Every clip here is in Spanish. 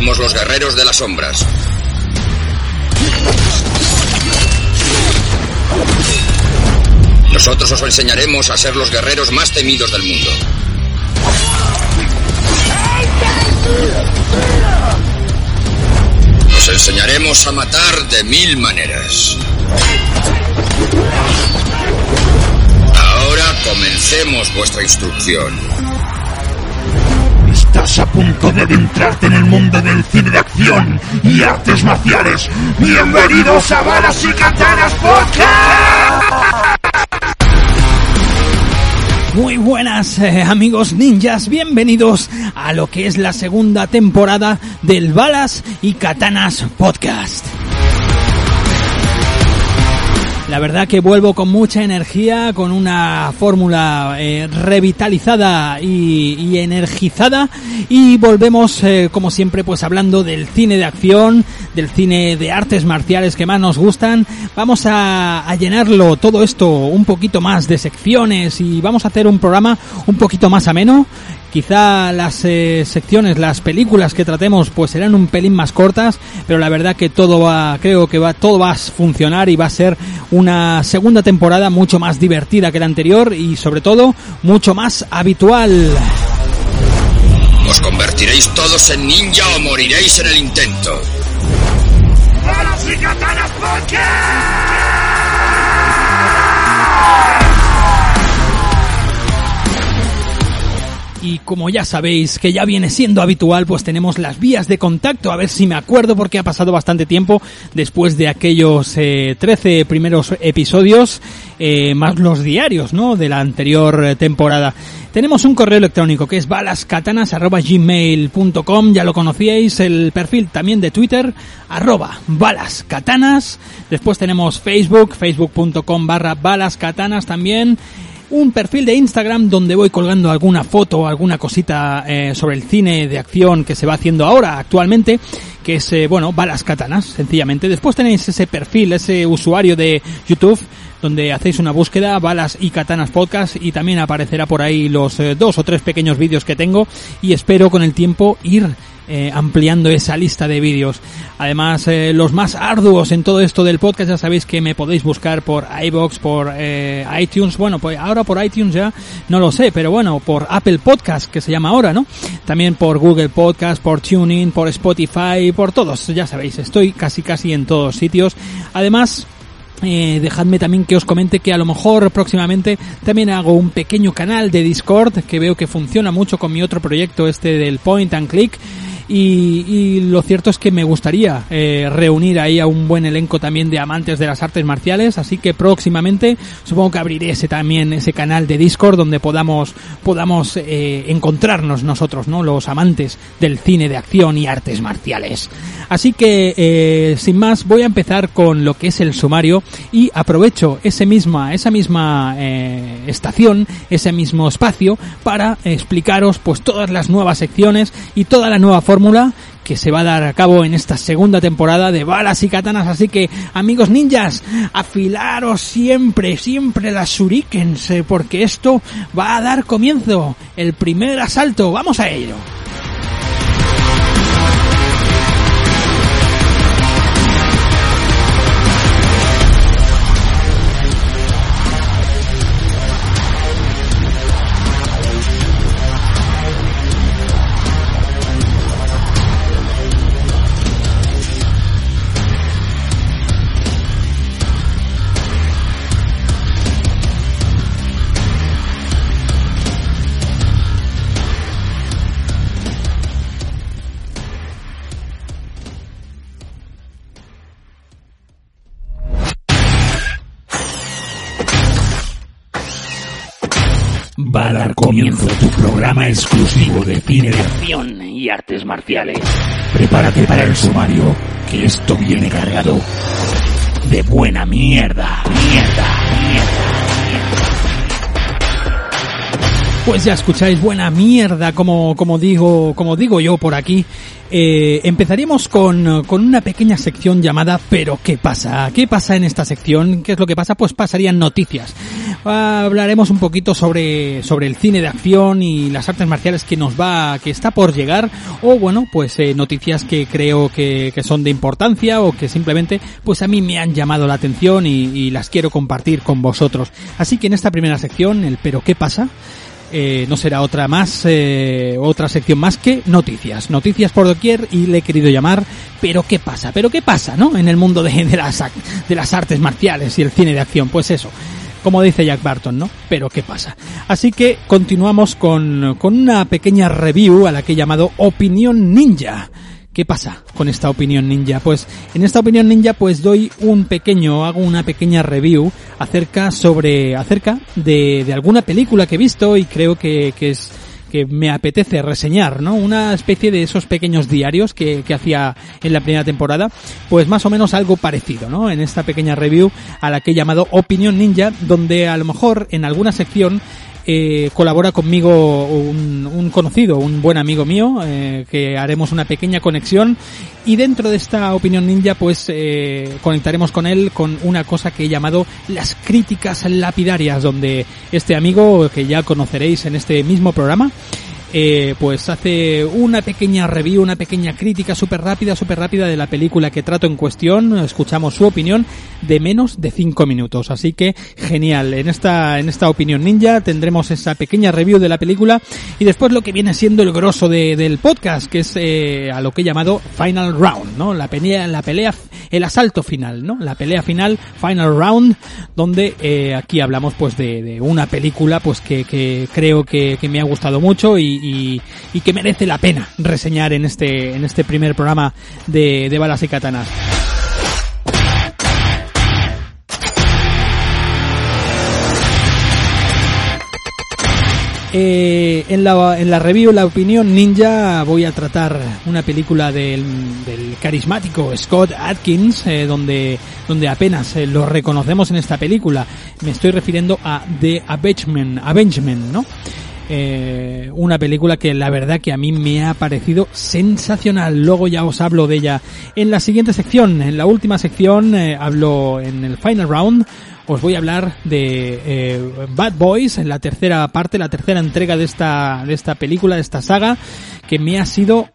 Somos los guerreros de las sombras. Nosotros os enseñaremos a ser los guerreros más temidos del mundo. Os enseñaremos a matar de mil maneras. Ahora comencemos vuestra instrucción. Estás a punto de adentrarte en el mundo del cine de acción y artes marciales. Bienvenidos a Balas y Katanas Podcast. Muy buenas eh, amigos ninjas, bienvenidos a lo que es la segunda temporada del Balas y Katanas Podcast. La verdad que vuelvo con mucha energía, con una fórmula eh, revitalizada y, energizada y volvemos eh, como siempre pues hablando del cine de acción, del cine de artes marciales que más nos gustan. Vamos a llenarlo todo esto un poquito más de secciones y vamos a hacer un programa un poquito más ameno Quizá las eh, secciones, las películas que tratemos, pues serán un pelín más cortas, pero la verdad que todo va, creo que va, todo va a funcionar y va a ser una segunda temporada mucho más divertida que la anterior y sobre todo mucho más habitual. Os convertiréis todos en ninja o moriréis en el intento. ¡Balas y Katanas Y como ya sabéis que ya viene siendo habitual, pues tenemos las vías de contacto. A ver si me acuerdo porque ha pasado bastante tiempo después de aquellos eh, 13 primeros episodios, eh, más los diarios, ¿no? De la anterior eh, temporada. Tenemos un correo electrónico que es balascatanas.gmail.com, ya lo conocíais, el perfil también de Twitter, arroba balascatanas. Después tenemos Facebook, facebook.com barra balascatanas también un perfil de Instagram donde voy colgando alguna foto, alguna cosita eh, sobre el cine de acción que se va haciendo ahora, actualmente, que es, eh, bueno, balas katanas, sencillamente. Después tenéis ese perfil, ese usuario de YouTube donde hacéis una búsqueda, balas y katanas podcast y también aparecerá por ahí los eh, dos o tres pequeños vídeos que tengo y espero con el tiempo ir eh, ampliando esa lista de vídeos. Además, eh, los más arduos en todo esto del podcast ya sabéis que me podéis buscar por iBox, por iTunes. Bueno, pues ahora por iTunes ya no lo sé, pero bueno, por Apple Podcast que se llama ahora, ¿no? También por Google Podcast, por TuneIn, por Spotify, por todos. Ya sabéis, estoy casi casi en todos sitios. Además, eh, dejadme también que os comente que a lo mejor próximamente también hago un pequeño canal de Discord que veo que funciona mucho con mi otro proyecto este del Point and Click y, y, lo cierto es que me gustaría eh, reunir ahí a un buen elenco también de amantes de las artes marciales, así que próximamente supongo que abriré ese también ese canal de Discord donde podamos podamos eh, encontrarnos nosotros, ¿no? Los amantes del cine de acción y artes marciales. Así que eh, sin más voy a empezar con lo que es el sumario y aprovecho ese misma esa misma eh, estación, ese mismo espacio para explicaros pues todas las nuevas secciones y toda la nueva forma que se va a dar a cabo en esta segunda temporada de balas y katanas. Así que, amigos ninjas, afilaros siempre, siempre las shurikens, eh, porque esto va a dar comienzo. El primer asalto. Vamos a ello. Tu programa exclusivo de cine de acción y artes marciales. Prepárate para el sumario, que esto viene cargado de buena mierda, mierda, mierda. Pues ya escucháis buena mierda, como, como digo, como digo yo por aquí. Eh, empezaríamos con, con una pequeña sección llamada ¿Pero qué pasa? ¿Qué pasa en esta sección? ¿Qué es lo que pasa? Pues pasarían noticias. Hablaremos un poquito sobre, sobre el cine de acción y las artes marciales que nos va, que está por llegar, o bueno, pues eh, noticias que creo que, que son de importancia o que simplemente pues a mí me han llamado la atención y, y las quiero compartir con vosotros. Así que en esta primera sección, el ¿Pero qué pasa? Eh, no será otra más, eh, otra sección más que noticias. Noticias por doquier y le he querido llamar ¿Pero qué pasa? ¿Pero qué pasa, no? En el mundo de, las, de las artes marciales y el cine de acción. Pues eso. Como dice Jack Barton, ¿no? Pero qué pasa. Así que continuamos con, con una pequeña review a la que he llamado Opinión Ninja. ¿Qué pasa con esta opinión ninja? Pues en esta opinión ninja pues doy un pequeño, hago una pequeña review acerca sobre, acerca de, de alguna película que he visto y creo que, que es, que me apetece reseñar, ¿no? Una especie de esos pequeños diarios que, que hacía en la primera temporada, pues más o menos algo parecido, ¿no? En esta pequeña review a la que he llamado Opinión Ninja, donde a lo mejor en alguna sección eh, colabora conmigo un, conocido, un buen amigo mío, eh, que haremos una pequeña conexión. Y dentro de esta opinión ninja pues eh, conectaremos con él con una cosa que he llamado las críticas lapidarias, donde este amigo que ya conoceréis en este mismo programa, eh, pues hace una pequeña review, una pequeña crítica súper rápida, súper rápida de la película que trato en cuestión. Escuchamos su opinión de menos de 5 minutos. Así que genial. En esta, en esta opinión ninja tendremos esa pequeña review de la película y después lo que viene siendo el grosso de, del podcast, que es eh, a lo que he llamado Final Round, ¿no? La pelea, la pelea, el asalto final, ¿no? La pelea final, Final Round, donde eh, aquí hablamos pues de, de, una película pues que, que creo que, que me ha gustado mucho y, y, que merece la pena reseñar en este, en este primer programa de, de balas y katanas. Eh, en, la, en la review, la opinión ninja, voy a tratar una película del, del carismático Scott Atkins, eh, donde, donde apenas eh, lo reconocemos en esta película. Me estoy refiriendo a The Avengement, Avengement ¿no? Eh, una película que la verdad que a mí me ha parecido sensacional. Luego ya os hablo de ella en la siguiente sección. En la última sección eh, hablo en el final round. Os voy a hablar de eh, Bad Boys, en la tercera parte, la tercera entrega de esta, de esta película, de esta saga, que me ha sido,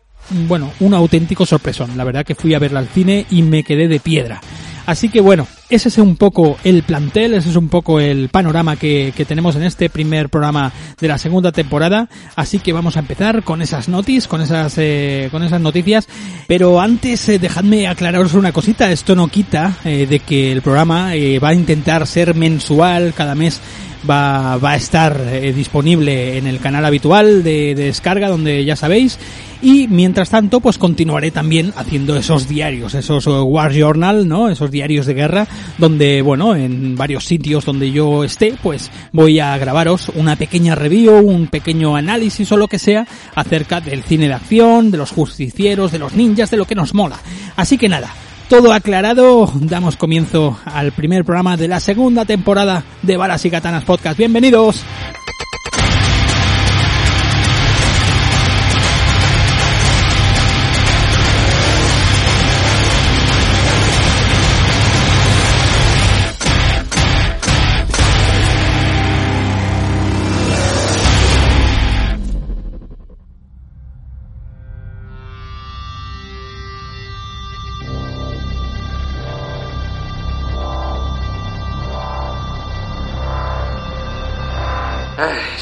bueno, un auténtico sorpresón. La verdad que fui a verla al cine y me quedé de piedra. Así que bueno, ese es un poco el plantel, ese es un poco el panorama que, que, tenemos en este primer programa de la segunda temporada. Así que vamos a empezar con esas noticias, con esas, eh, con esas noticias. Pero antes, eh, dejadme aclararos una cosita. Esto no quita eh, de que el programa va a intentar ser mensual cada mes va, va a estar eh, disponible en el canal habitual de, de, descarga donde ya sabéis. Y mientras tanto pues continuaré también haciendo esos diarios esos War Journal no esos diarios de guerra donde bueno en varios sitios donde yo esté pues voy a grabaros una pequeña review un pequeño análisis o lo que sea acerca del cine de acción de los justicieros de los ninjas de lo que nos mola. Así que nada todo aclarado, damos comienzo al primer programa de la segunda temporada de Balas y Katanas Podcast. Bienvenidos.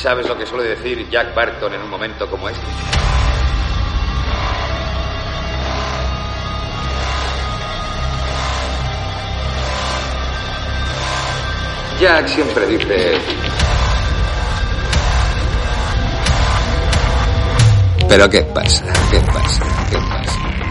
¿Sabes lo que suele decir Jack Barton en un momento como este? Jack siempre dice... ¿Pero qué pasa? ¿Qué pasa? ¿Qué pasa?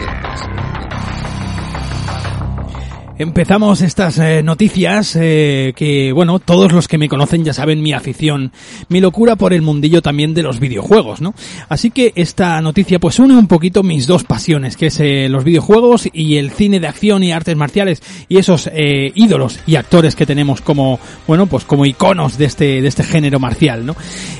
Empezamos estas eh, noticias eh, que, bueno, todos los que me conocen ya saben mi afición, mi locura por el mundillo también de los videojuegos, ¿no? Así que esta noticia pues une un poquito mis dos pasiones, que es eh, los videojuegos y el cine de acción y artes marciales y esos ídolos y actores que tenemos como, bueno, pues como iconos de este, de este género marcial, ¿no?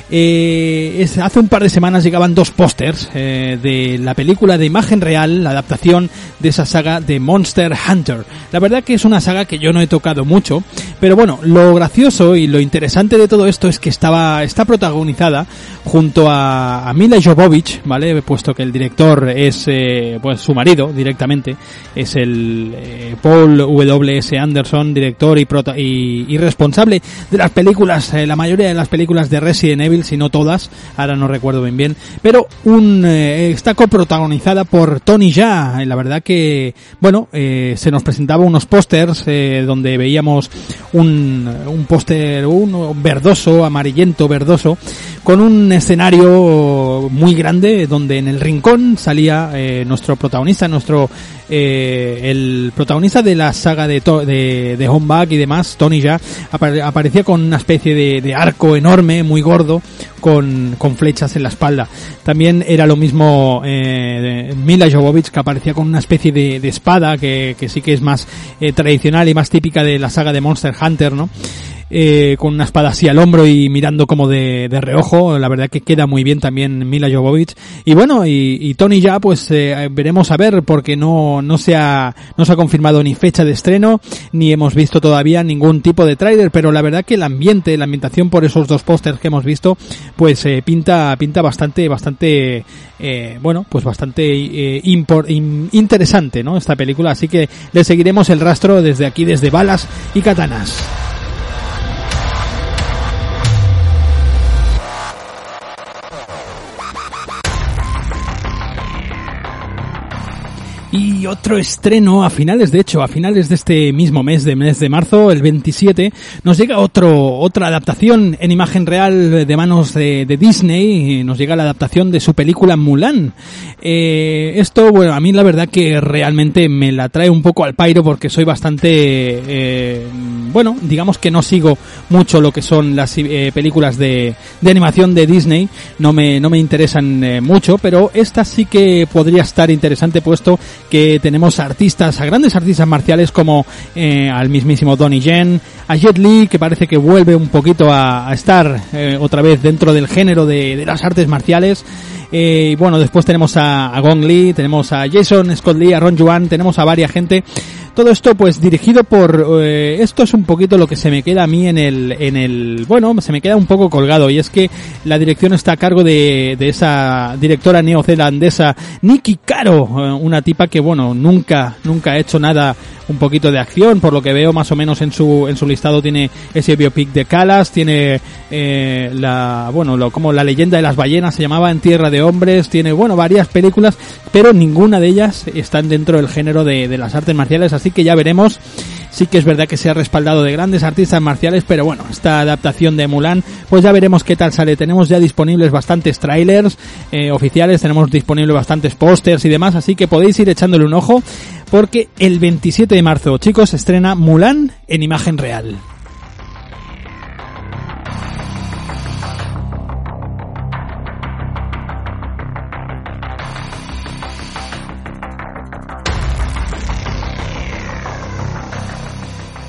Hace un par de semanas llegaban dos pósters de la película de imagen real, la adaptación de esa saga de Monster Hunter. La verdad que es una saga que yo no he tocado mucho, pero bueno, lo gracioso y lo interesante de todo esto es que estaba, está protagonizada junto a, a Mila Jovovich, ¿vale? Puesto que el director es, eh, pues su marido directamente, es el eh, Paul W. S. Anderson, director y, prota y, y, responsable de las películas, eh, la mayoría de las películas de Resident Evil, si no todas, ahora no recuerdo bien bien, pero un, eh, está coprotagonizada por Tony Jaa, la verdad que, bueno, eh, se nos presentaba unos pósters eh, donde veíamos un, un póster un verdoso, amarillento, verdoso, con un escenario muy grande donde en el rincón salía eh, nuestro protagonista, nuestro eh, el protagonista de la saga de, de, de Homeback y demás, Tony ya, aparecía con una especie de, de arco enorme, muy gordo, con, con, flechas en la espalda. También era lo mismo eh, Mila Jovovich, que aparecía con una especie de, de espada, que, que, sí que es más eh, tradicional y más típica de la saga de Monster Hunter, ¿no? Eh, con una espada así al hombro y mirando como de, de, reojo. La verdad que queda muy bien también Mila Jovovich. Y bueno, y, y Tony ya pues eh, veremos a ver porque no, no se ha, no se ha confirmado ni fecha de estreno, ni hemos visto todavía ningún tipo de trailer, pero la verdad que el ambiente, la ambientación por esos dos pósters que hemos visto, pues eh, pinta, pinta bastante, bastante, eh, bueno, pues bastante eh, interesante, ¿no? Esta película, así que le seguiremos el rastro desde aquí, desde balas y katanas. Y otro estreno a finales, de hecho, a finales de este mismo mes, de mes de marzo, el 27, nos llega otro, otra adaptación en imagen real de manos de, Disney, nos llega la adaptación de su película Mulan. Eh, esto, bueno, a mí la verdad que realmente me la trae un poco al pairo porque soy bastante, eh, bueno, digamos que no sigo mucho lo que son las eh, películas de, de, animación de Disney, no me, no me interesan eh, mucho, pero esta sí que podría estar interesante puesto que tenemos artistas, a grandes artistas marciales como eh, al mismísimo Donnie Yen, a Jet Li, que parece que vuelve un poquito a, a estar eh, otra vez dentro del género de, de las artes marciales. Eh, y bueno, después tenemos a, Gong Li, tenemos a Jason Scott Lee, a Ron Juan, tenemos a varias gente. Todo esto pues dirigido por eh, esto es un poquito lo que se me queda a mí en el en el bueno, se me queda un poco colgado y es que la dirección está a cargo de, de esa directora neozelandesa Nikki Caro, una tipa que bueno, nunca nunca ha hecho nada un poquito de acción, por lo que veo más o menos en su en su listado tiene ese biopic de Calas, tiene eh, la bueno, lo, como la leyenda de las ballenas se llamaba En Tierra de Hombres, tiene bueno, varias películas, pero ninguna de ellas están dentro del género de, de las artes marciales, así que ya veremos sí que es verdad que se ha respaldado de grandes artistas marciales, pero bueno, esta adaptación de Mulan, pues ya veremos qué tal sale. Tenemos ya disponibles bastantes trailers eh, oficiales, tenemos disponibles bastantes pósters y demás, así que podéis ir echándole un ojo, porque el 27 de marzo, chicos, estrena Mulan en imagen real.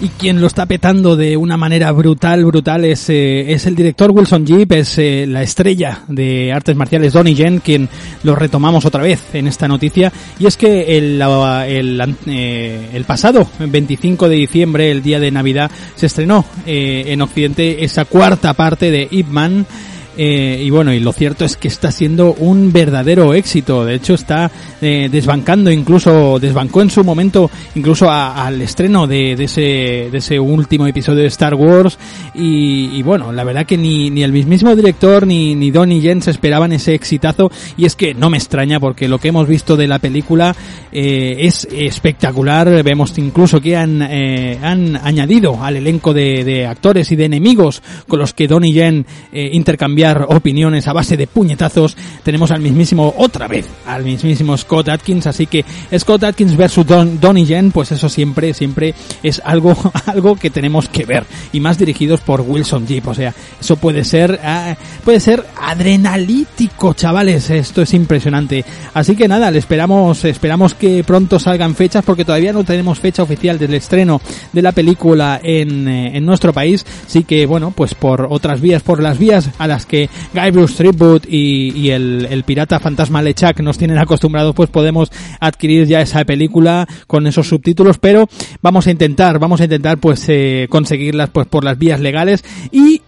Y quien lo está petando de una manera brutal, brutal es, eh, es el director Wilson Jeep, es eh, la estrella de artes marciales Donnie Yen, quien lo retomamos otra vez en esta noticia. Y es que el, el, eh, el pasado 25 de diciembre, el día de Navidad, se estrenó eh, en Occidente esa cuarta parte de Ip Man. Eh, y bueno, y lo cierto es que está siendo un verdadero éxito. De hecho, está eh, desbancando incluso, desbancó en su momento incluso a, al estreno de, ese, de ese último episodio de Star Wars. Y, bueno, la verdad que ni, ni el mismo director ni, ni Donnie Jens esperaban ese exitazo. Y es que no me extraña porque lo que hemos visto de la película eh, es espectacular. Vemos incluso que han, eh, han añadido al elenco de, de, actores y de enemigos con los que Donnie Yen intercambiaba opiniones a base de puñetazos, tenemos al mismísimo, otra vez, al mismísimo Scott Atkins, así que Scott Atkins versus Don, Donnie Yen, pues eso siempre, siempre es algo, algo que tenemos que ver, y más dirigidos por Wilson Jeep, o sea, eso puede ser, ah, puede ser adrenalítico, chavales, esto es impresionante. Así que nada, le esperamos, esperamos que pronto salgan fechas, porque todavía no tenemos fecha oficial del estreno de la película en, eh, en nuestro país, sí que bueno, pues por otras vías, por las vías a las que Guy Bruce Tribute y, y el, pirata fantasma Lechak nos tienen acostumbrados, pues podemos adquirir ya esa película con esos subtítulos, pero vamos a intentar, vamos a intentar pues eh, conseguirlas pues por las vías legales y,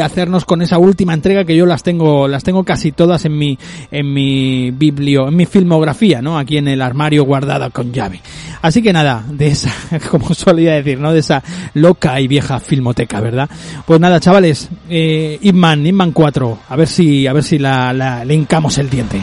hacernos con esa última entrega que yo las tengo, las tengo casi todas en mi, en mi biblio, en mi filmografía, ¿no? Aquí en el armario guardada con llave. Así que nada, de esa, como solía decir, ¿no? De esa loca y vieja filmoteca, ¿verdad? Pues nada, chavales, eh, Ip Man, Ip Man 4, a ver si, a ver si la, la, le hincamos el diente.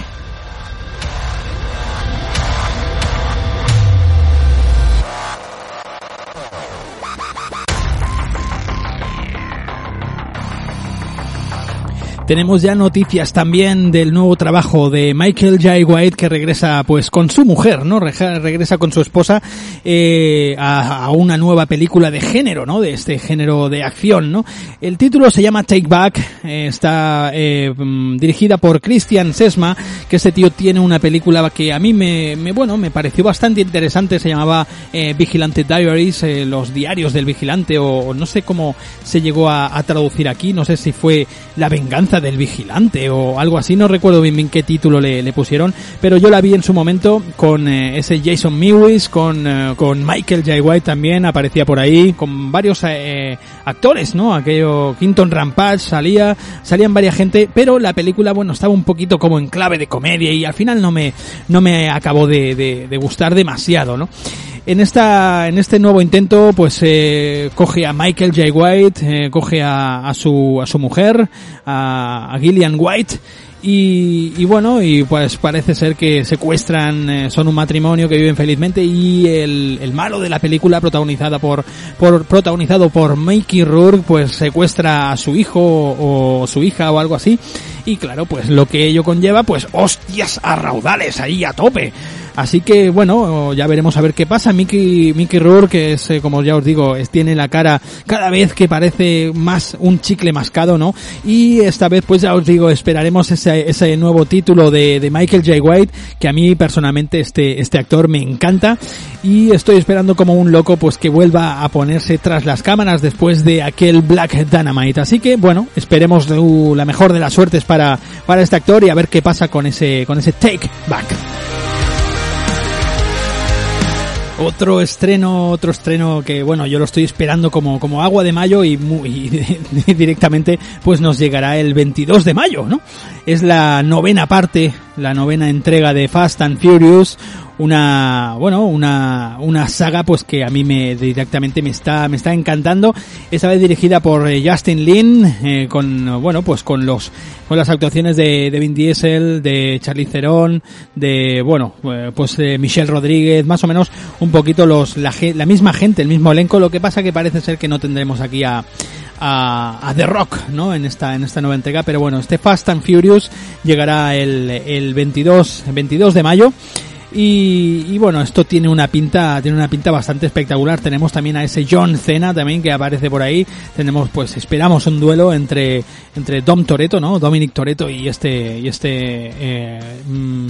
Tenemos ya noticias también del nuevo trabajo de Michael J. White que regresa pues con su mujer, ¿no? Regresa con su esposa eh, a, una nueva película de género, ¿no? De este género de acción, ¿no? El título se llama Take Back, eh, está eh, dirigida por Christian Sesma, que este tío tiene una película que a mí me, me bueno, me pareció bastante interesante, se llamaba eh, Vigilante Diaries, eh, los diarios del vigilante, o, no sé cómo se llegó a traducir aquí, no sé si fue La venganza del vigilante o algo así, no recuerdo bien, bien qué título le, le, pusieron, pero yo la vi en su momento con eh, ese Jason Mewes, con, eh, con Michael J. White también, aparecía por ahí, con varios eh, actores, ¿no? Aquello, Quinton Rampage salía, salían varias gente, pero la película, bueno, estaba un poquito como en clave de comedia y al final no me, no me acabó de, de, de gustar demasiado, ¿no? En esta en este nuevo intento pues eh, coge a Michael J. White eh, coge a, a, su a su mujer a, a Gillian White y, y, bueno, y pues parece ser que secuestran, eh, son un matrimonio que viven felizmente y el, el malo de la película protagonizada por, por, protagonizado por Mickey Rourke pues secuestra a su hijo o su hija o algo así y claro pues lo que ello conlleva pues hostias a raudales ahí a tope. Así que bueno, ya veremos a ver qué pasa. Mickey, Mickey Rourke, que es, eh, como ya os digo, tiene la cara cada vez que parece más un chicle mascado, ¿no? Y esta vez, pues ya os digo, esperaremos ese, ese nuevo título de, de Michael J. White, que a mí personalmente este, este actor me encanta. Y estoy esperando como un loco, pues que vuelva a ponerse tras las cámaras después de aquel Black Dynamite. Así que bueno, esperemos la mejor de las suertes para, para este actor y a ver qué pasa con ese, con ese take back. Otro estreno, otro estreno que bueno, yo lo estoy esperando como, como agua de mayo y, muy, y directamente pues nos llegará el 22 de mayo, ¿no? Es la novena parte, la novena entrega de Fast and Furious, una bueno una una saga pues que a mí me directamente me está me está encantando. Esta vez dirigida por eh, Justin Lin eh, con bueno pues con los con las actuaciones de, de Vin Diesel de Charlie Theron de bueno eh, pues de Michelle Rodríguez más o menos un poquito los la, la misma gente el mismo elenco. Lo que pasa que parece ser que no tendremos aquí a a, The Rock, ¿no? En esta, en esta nueva entrega, pero bueno, este Fast and Furious llegará el, el 22, 22 de mayo. Y, y, bueno, esto tiene una pinta, tiene una pinta bastante espectacular. Tenemos también a ese John Cena también que aparece por ahí. Tenemos, pues, esperamos un duelo entre, entre Dom Toretto, ¿no? Dominic Toretto y este, y este, eh,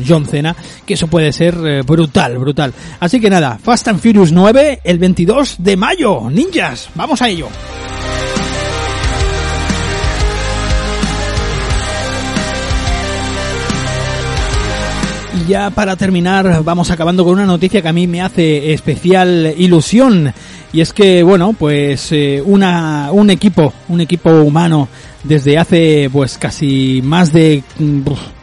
John Cena, que eso puede ser eh, brutal, brutal. Así que nada, Fast and Furious 9, el 22 de mayo. Ninjas, vamos a ello. Y ya para terminar vamos acabando con una noticia que a mí me hace especial ilusión. Y es que bueno pues eh, una un equipo un equipo humano desde hace pues casi más de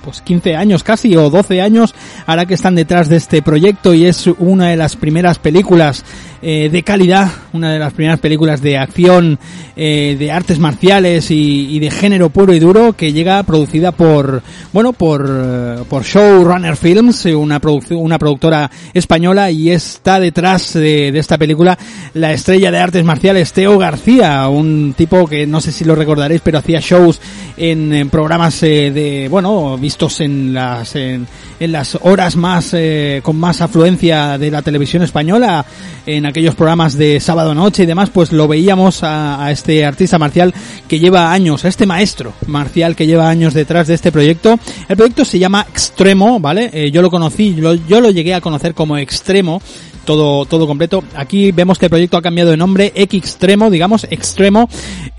pues 15 años casi o 12 años ahora que están detrás de este proyecto y es una de las primeras películas eh, de calidad, una de las primeras películas de acción, eh, de artes marciales y, de género puro y duro que llega producida por, bueno, por, eh, por Showrunner Films, una, una productora española y está detrás de, esta película la estrella de artes marciales Teo García, un tipo que no sé si lo recordaréis, pero hacía shows en, programas de, bueno, vistos en las, en, las horas más, con más afluencia de la televisión española, en aquellos programas de sábado noche y demás, pues lo veíamos a, este artista marcial que lleva años, a este maestro marcial que lleva años detrás de este proyecto. El proyecto se llama Extremo, ¿vale? Eh, yo lo conocí, yo lo llegué a conocer como Extremo todo, todo completo. Aquí vemos que el proyecto ha cambiado de nombre, X Extremo, digamos, Extremo.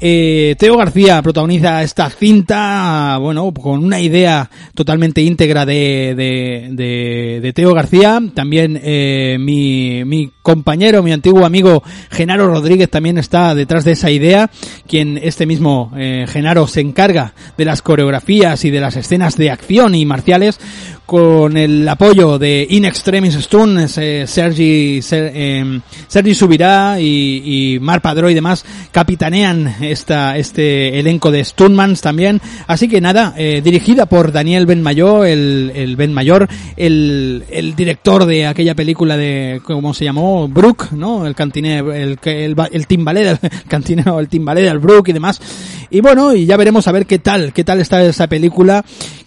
Eh, Teo García protagoniza esta cinta, bueno, con una idea totalmente íntegra de, de, de, de Teo García. También eh, mi, mi compañero, mi antiguo amigo Genaro Rodríguez también está detrás de esa idea, quien este mismo eh, Genaro se encarga de las coreografías y de las escenas de acción y marciales con el apoyo de In Extremis Stun, eh, Sergi, eh, Sergi Subirá y, y Mar Padró y demás capitanean esta, este elenco de Stunmans también. Así que nada, eh, dirigida por Daniel Benmayor, el, el Ben Mayor, el, el director de aquella película de, ¿cómo se llamó? Brook, ¿no? El cantinero, el, el, el cantinero, el timbalé del Brook y demás. Y bueno, y ya veremos a ver qué tal, qué tal está esa película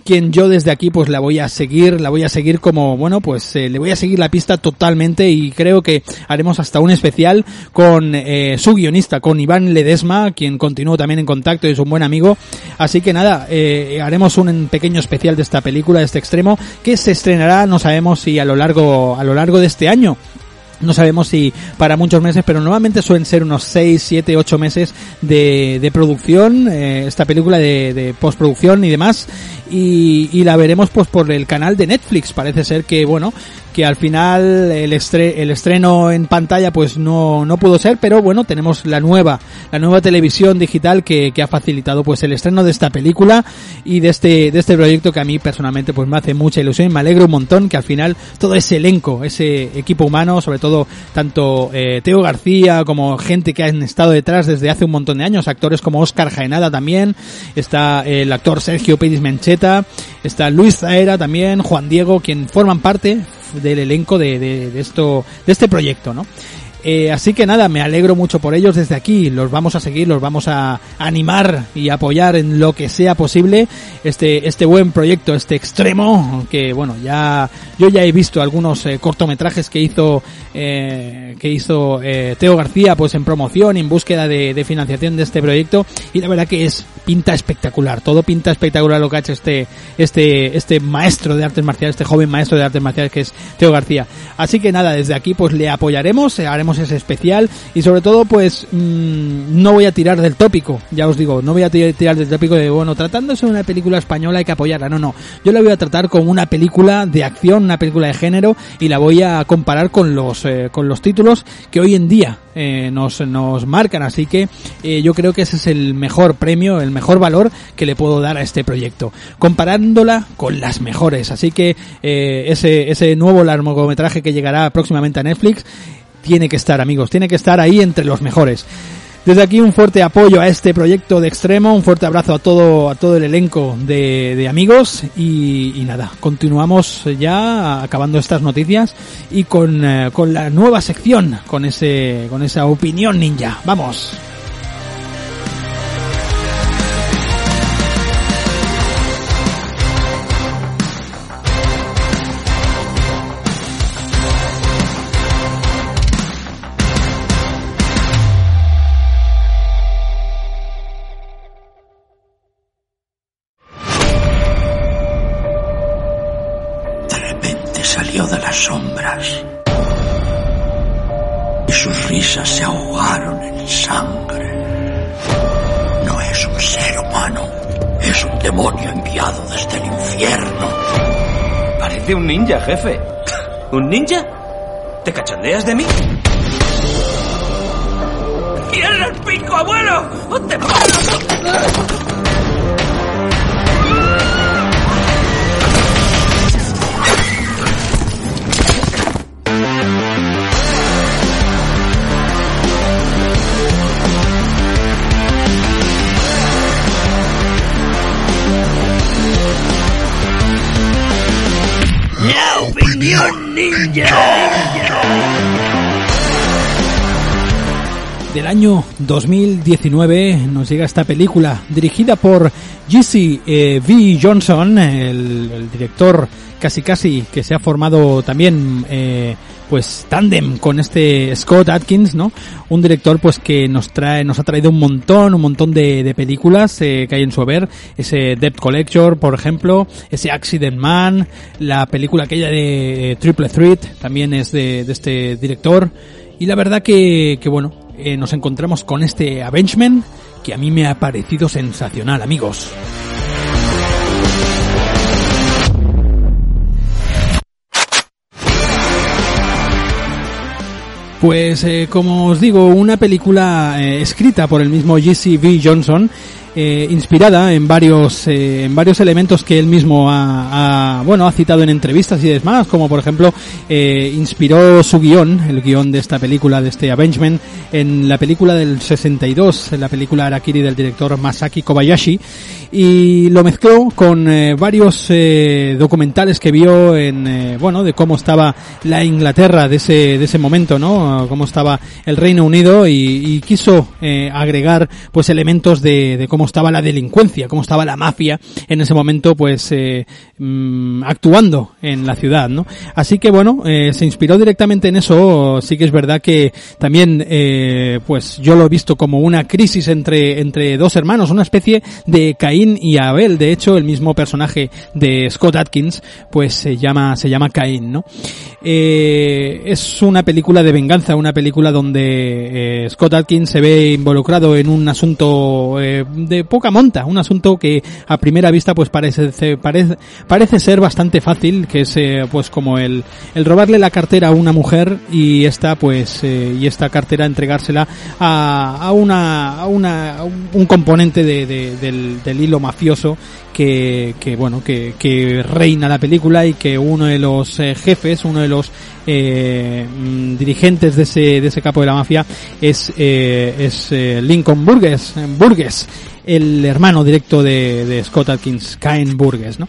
quien yo desde aquí pues la voy a seguir, la voy a seguir como, bueno, pues eh, le voy a seguir la pista totalmente y creo que haremos hasta un especial con eh, su guionista, con Iván Ledesma, quien continúo también en contacto y es un buen amigo. Así que nada, eh, haremos un pequeño especial de esta película, de este extremo, que se estrenará, no sabemos si a lo largo, a lo largo de este año no sabemos si para muchos meses, pero normalmente suelen ser unos 6, 7, 8 meses de, de producción, eh, esta película de, de, postproducción y demás, y, y la veremos pues por el canal de Netflix. Parece ser que, bueno, que al final el, el estreno en pantalla pues no, no pudo ser, pero bueno, tenemos la nueva, la nueva televisión digital que, que ha facilitado pues el estreno de esta película y de este, de este proyecto que a mí personalmente pues me hace mucha ilusión y me alegro un montón que al final todo ese elenco, ese equipo humano, sobre todo tanto eh, Teo García como gente que han estado detrás desde hace un montón de años, actores como Oscar Jaenada también, está el actor Sergio Pérez Mencheta, está Luis Zaera también, Juan Diego, quien forman parte, del elenco de, de, de, esto, de este proyecto, ¿no? Eh, así que nada, me alegro mucho por ellos desde aquí. Los vamos a seguir, los vamos a animar y apoyar en lo que sea posible este este buen proyecto, este extremo que bueno ya yo ya he visto algunos eh, cortometrajes que hizo eh, que hizo Teo García pues en promoción en búsqueda de, de, financiación de este proyecto y la verdad que es pinta espectacular, todo pinta espectacular lo que ha hecho este este este maestro de artes marciales, este joven maestro de artes marciales que es Teo García. Así que nada, desde aquí pues le apoyaremos, haremos ese especial. Y sobre todo pues mmm, no voy a tirar del tópico, ya os digo, no voy a tirar del tópico de bueno, tratándose de una película española hay que apoyarla, no, no, yo la voy a tratar como una película de acción, una película de género y la voy a comparar con los eh, con los títulos que hoy en día eh, nos, nos marcan, así que eh, yo creo que ese es el mejor premio, el mejor valor que le puedo dar a este proyecto, comparándola con las mejores, así que eh, ese, ese nuevo largometraje que llegará próximamente a Netflix tiene que estar, amigos, tiene que estar ahí entre los mejores. Desde aquí un fuerte apoyo a este proyecto de extremo, un fuerte abrazo a todo, a todo el elenco de, de amigos y, nada, continuamos ya acabando estas noticias y con, eh, con la nueva sección, con ese, con esa opinión ninja. Vamos. Jefe. ¿Un ninja? ¿Te cachondeas de mí? ¡Cierra el pico, abuelo! ¡O te Del año 2019 nos llega esta película dirigida por Jesse eh, V. Johnson, el, el director casi casi que se ha formado también eh, pues tándem con este Scott Atkins, ¿no? Un director pues que nos trae, nos ha traído un montón, un montón de, de películas eh, que hay en su haber, ese Debt Collector, por ejemplo, ese Accident Man, la película aquella de Triple Threat, también es de, de este director, y la verdad que, que bueno, eh, nos encontramos con este Avengement que a mí me ha parecido sensacional, amigos. Pues eh, como os digo, una película eh, escrita por el mismo Jesse V. Johnson, eh, inspirada en varios eh, en varios elementos que él mismo ha, bueno ha citado en entrevistas y demás, como por ejemplo eh, inspiró su guion, el guion de esta película de este Avengement, en la película del 62, en la película Arakiri del director Masaki Kobayashi y lo mezcló con varios documentales que vio en bueno de cómo estaba la Inglaterra de ese de ese momento no cómo estaba el Reino Unido y, quiso agregar pues elementos de, cómo estaba la delincuencia cómo estaba la mafia en ese momento pues eh, mmm, actuando en la ciudad no así que bueno eh, se inspiró directamente en eso sí que es verdad que también eh, pues yo lo he visto como una crisis entre entre dos hermanos una especie de Caín y Abel. De hecho, el mismo personaje de Scott Atkins, pues se llama, se llama Caín, ¿no? Eh, es una película de venganza, una película donde Scott Atkins se ve involucrado en un asunto de poca monta, un asunto que a primera vista pues parece, parece, parece ser bastante fácil, que es pues como el, el robarle la cartera a una mujer y esta pues, eh, y esta cartera entregársela a, a una, a una, un componente de, de, del, del hilo mafioso que, que bueno, que, que, reina la película y que uno de los eh, jefes, uno de los eh, dirigentes de ese, de ese capo de la mafia es, eh, es eh, Lincoln Burgess, Burgess, el hermano directo de, de Scott Atkins, Cain Burgess, ¿no?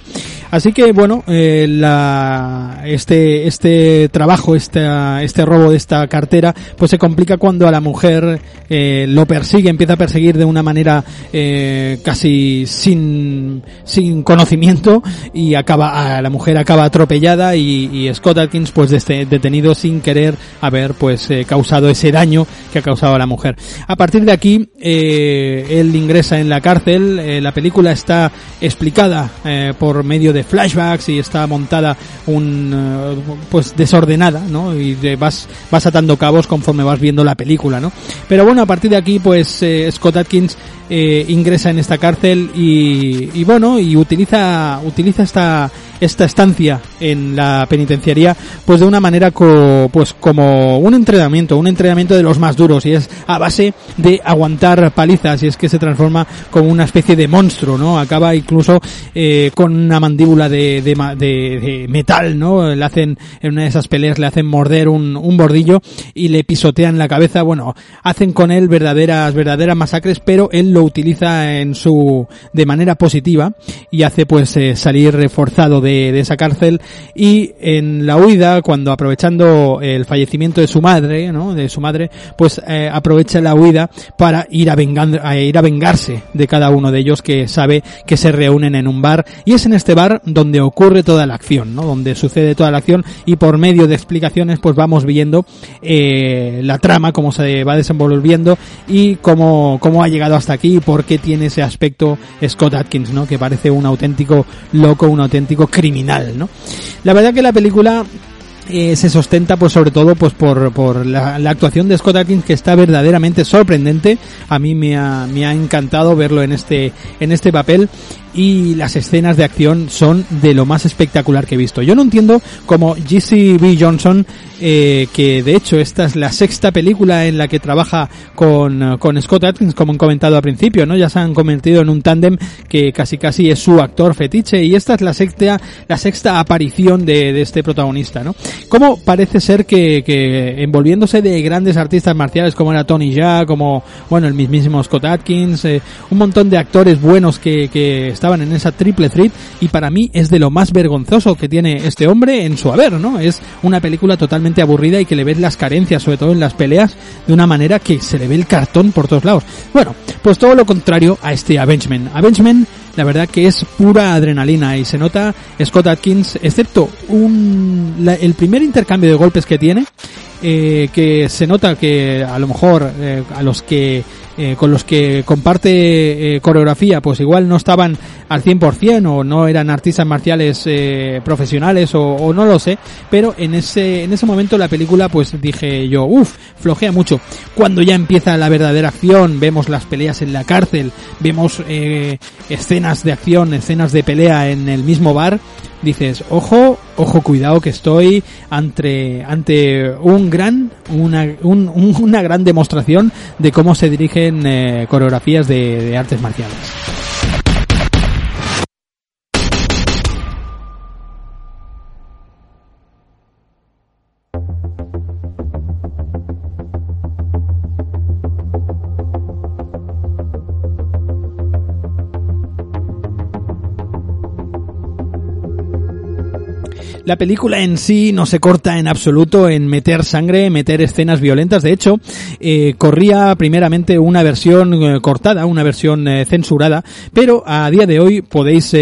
Así que bueno, eh, la, este, este trabajo, esta, este robo de esta cartera, pues se complica cuando a la mujer eh, lo persigue, empieza a perseguir de una manera eh, casi sin, sin conocimiento y acaba, a la mujer acaba atropellada y, y Scott Atkins pues detenido sin querer haber pues eh, causado ese daño que ha causado a la mujer. A partir de aquí, eh, él ingresa en la cárcel, eh, la película está explicada por medio de flashbacks y está montada un pues desordenada, ¿no? Y de, vas vas atando cabos conforme vas viendo la película, ¿no? Pero bueno, a partir de aquí pues Scott Atkins eh, ingresa en esta cárcel y, y bueno, y utiliza utiliza esta esta estancia en la penitenciaría pues de una manera co, pues como un entrenamiento, un entrenamiento de los más duros y es a base de aguantar palizas y es que se transforma como una especie de monstruo, ¿no? Acaba incluso eh, con una mandíbula de, de, de, de, metal, ¿no? Le hacen, en una de esas peleas le hacen morder un, un bordillo y le pisotean la cabeza, bueno, hacen con él verdaderas, verdaderas masacres, pero él lo utiliza en su, de manera positiva y hace pues eh, salir reforzado de de, esa cárcel y en la huida cuando aprovechando el fallecimiento de su madre no de su madre pues eh, aprovecha la huida para ir a vengar a ir a vengarse de cada uno de ellos que sabe que se reúnen en un bar. Y es en este bar donde ocurre toda la acción no donde sucede toda la acción y por medio de explicaciones pues vamos viendo eh, la trama cómo se va desenvolviendo y cómo cómo ha llegado hasta aquí y por qué tiene ese aspecto Scott Atkins no que parece un auténtico loco un auténtico criminal, ¿no? La verdad que la película eh, se sostenta pues sobre todo pues por, por la, la, actuación de Scott Atkins que está verdaderamente sorprendente a mí me ha, me ha encantado verlo en este en este papel y las escenas de acción son de lo más espectacular que he visto. Yo no entiendo cómo B. Johnson, eh, que de hecho esta es la sexta película en la que trabaja con, con Scott Atkins, como han comentado al principio, ¿no? Ya se han convertido en un tándem que casi casi es su actor fetiche y esta es la sexta, la sexta aparición de, de este protagonista, ¿no? Como parece ser que, que envolviéndose de grandes artistas marciales como era Tony Jaa, como, bueno, el mismísimo Scott Atkins, eh, un montón de actores buenos que, que estaban en esa triple threat y para mí es de lo más vergonzoso que tiene este hombre en su haber, ¿no? Es una película totalmente aburrida y que le ves las carencias, sobre todo en las peleas, de una manera que se le ve el cartón por todos lados. Bueno, pues todo lo contrario a este Avengement. Avengement la verdad que es pura adrenalina y se nota Scott Atkins, excepto un, la- el primer intercambio de golpes que tiene, eh, que se nota que a lo mejor eh, a los que eh, con los que comparte eh, coreografía pues igual no estaban al 100% o no eran artistas marciales eh, profesionales o, o no lo sé pero en ese en ese momento la película pues dije yo uff flojea mucho cuando ya empieza la verdadera acción vemos las peleas en la cárcel vemos eh, escenas de acción escenas de pelea en el mismo bar dices, ojo, ojo, cuidado que estoy ante, ante un gran, una, un- un- una gran demostración de cómo se dirigen eh, coreografías de, de artes marciales. La película en sí no se corta en absoluto en meter sangre, meter escenas violentas. De hecho, eh, corría primeramente una versión eh, cortada, una versión eh, censurada, pero a día de hoy podéis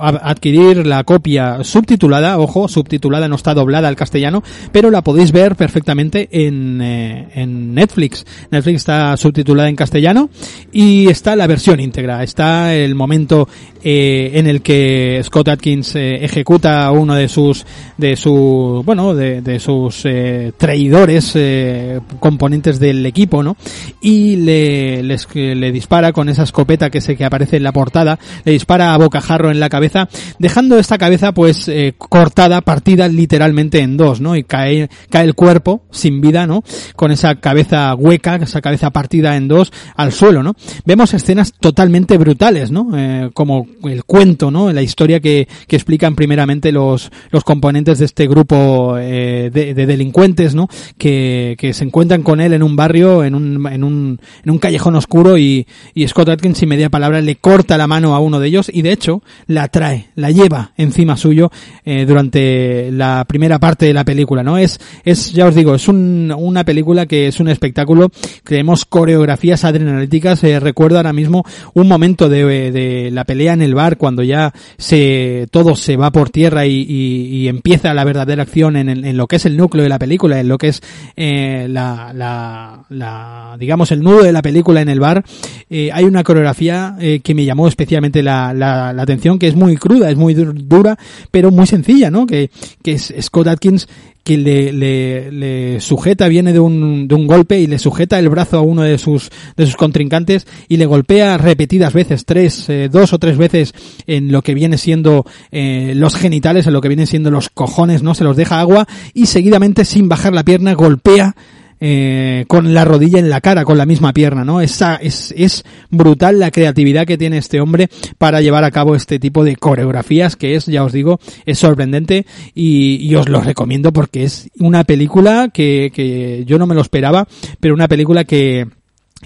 adquirir la copia subtitulada, ojo, subtitulada no está doblada al castellano, pero la podéis ver perfectamente en, en Netflix. Netflix está subtitulada en castellano y está la versión íntegra. Está el momento en el que Scott Atkins ejecuta uno de sus de su bueno de, de sus eh, traidores eh, componentes del equipo no y le les- le dispara con esa escopeta que se que aparece en la portada le dispara a bocajarro en la cabeza dejando esta cabeza pues eh, cortada partida literalmente en dos no y cae cae el cuerpo sin vida no con esa cabeza hueca esa cabeza partida en dos al suelo no vemos escenas totalmente brutales no Eh, como el cuento no la historia que, que explican primeramente los los componentes de este grupo eh, de, de delincuentes no que, que se encuentran con él en un barrio en un en un en un callejón oscuro y, y Scott Atkins sin media palabra le corta la mano a uno de ellos y de hecho la trae la lleva encima suyo eh, durante la primera parte de la película no es es ya os digo es un, una película que es un espectáculo. Creemos coreografías adrenalíticas eh, recuerdo ahora mismo un momento de, de la pelea en el bar cuando ya se todo se va por tierra y, y- y empieza la verdadera acción en, en lo que es el núcleo de la película en lo que es eh, la, digamos el nudo de la película en el bar eh, hay una coreografía eh, que me llamó especialmente la, la, la atención que es muy cruda es muy dur- dura pero muy sencilla no que, que es Scott Atkins que le, le, le sujeta, viene de un, de un golpe y le sujeta el brazo a uno de sus, de sus contrincantes y le golpea repetidas veces, tres, eh, dos o tres veces en lo que viene siendo eh, los genitales, en lo que vienen siendo los cojones, ¿no? Se los deja agua y seguidamente sin bajar la pierna golpea eh, con la rodilla en la cara, con la misma pierna, ¿no? Esa, es, es brutal la creatividad que tiene este hombre para llevar a cabo este tipo de coreografías que es, ya os digo, es sorprendente y, y os lo recomiendo porque es una película que, que yo no me lo esperaba, pero una película que,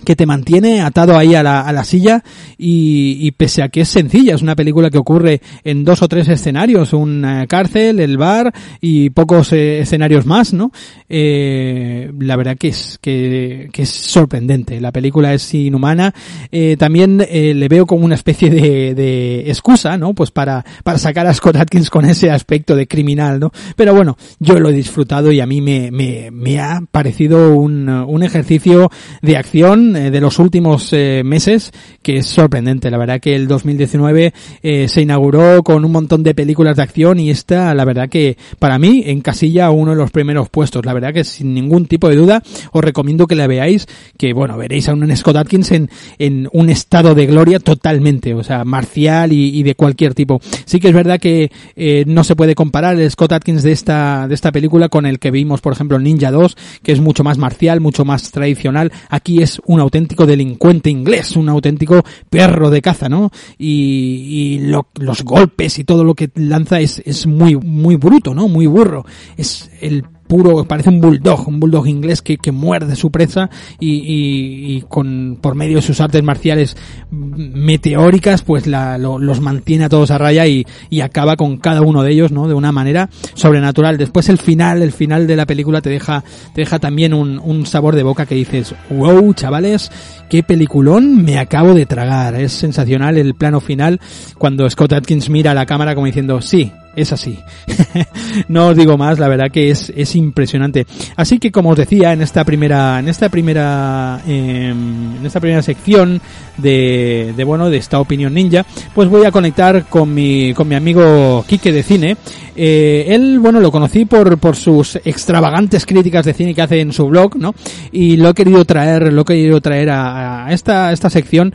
que te mantiene atado ahí a la, a la silla y, y pese a que es sencilla, es una película que ocurre en dos o tres escenarios, una cárcel, el bar y pocos eh, escenarios más, ¿no? Eh, la verdad que es, que, que es sorprendente, la película es inhumana, eh, también eh, le veo como una especie de, de excusa, ¿no? Pues para, para sacar a Scott Atkins con ese aspecto de criminal, ¿no? Pero bueno, yo lo he disfrutado y a mí me, me, me ha parecido un, un ejercicio de acción eh, de los últimos eh, meses que es sorprendente. La verdad que el 2019 eh, se inauguró con un montón de películas de acción y esta, la verdad que para mí encasilla uno de los primeros puestos. La verdad que sin ningún tipo de duda os recomiendo que la veáis, que bueno, veréis a un Scott Atkins en, en un estado de gloria totalmente, o sea, marcial y, de cualquier tipo. Sí que es verdad que no se puede comparar el Scott Atkins de esta, de esta película con el que vimos, por ejemplo, Ninja 2, que es mucho más marcial, mucho más tradicional. Aquí es un auténtico delincuente inglés, un auténtico perro de caza, ¿no? Y, y lo- los golpes y todo lo que lanza es, es muy, muy bruto, ¿no? Muy burro. Es el puro, parece un bulldog, un bulldog inglés que, que muerde su presa y, y, con, por medio de sus artes marciales meteóricas, pues la, lo- los mantiene a todos a raya y, y acaba con cada uno de ellos, ¿no? De una manera sobrenatural. Después el final, el final de la película te deja, te deja también un, un sabor de boca que dices, wow, chavales, qué peliculón me acabo de tragar. Es sensacional el plano final cuando Scott Atkins mira a la cámara como diciendo, sí, es así. no os digo más, la verdad que es, es impresionante. Así que como os decía, en esta primera, en esta primera, eh, en esta primera sección de, de bueno, de esta opinión ninja, pues voy a conectar con mi, con mi amigo Quique de cine. Eh, él, bueno, lo conocí por, por sus extravagantes críticas de cine que hace en su blog, ¿no? Y lo he querido traer, lo he querido traer a, a esta, esta sección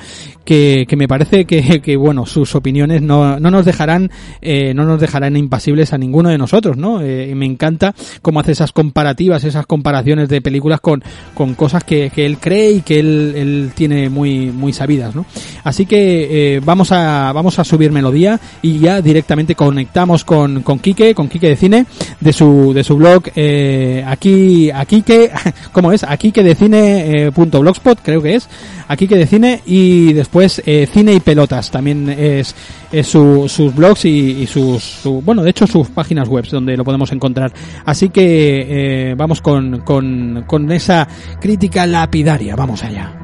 que, que me parece que, que, bueno, sus opiniones no, no nos dejarán, eh, no nos dejarán impasibles a ninguno de nosotros, ¿no? Eh, y me encanta cómo hace esas comparativas, esas comparaciones de películas con, con cosas que, que él cree y que él, él tiene muy, muy sabidas, ¿no? Así que eh, vamos a, vamos a subir melodía y ya directamente conectamos con, con Quique, con Quique de Cine, de su, de su blog, eh, aquí, aquí que, ¿cómo es? Aquí que de cine, eh, punto blogspot, creo que es, aquí que de cine y después eh, cine y pelotas, también es, su, sus blogs y, sus, su- bueno, de hecho sus páginas web donde lo podemos encontrar. Así que eh, vamos con, con esa crítica lapidaria, vamos allá.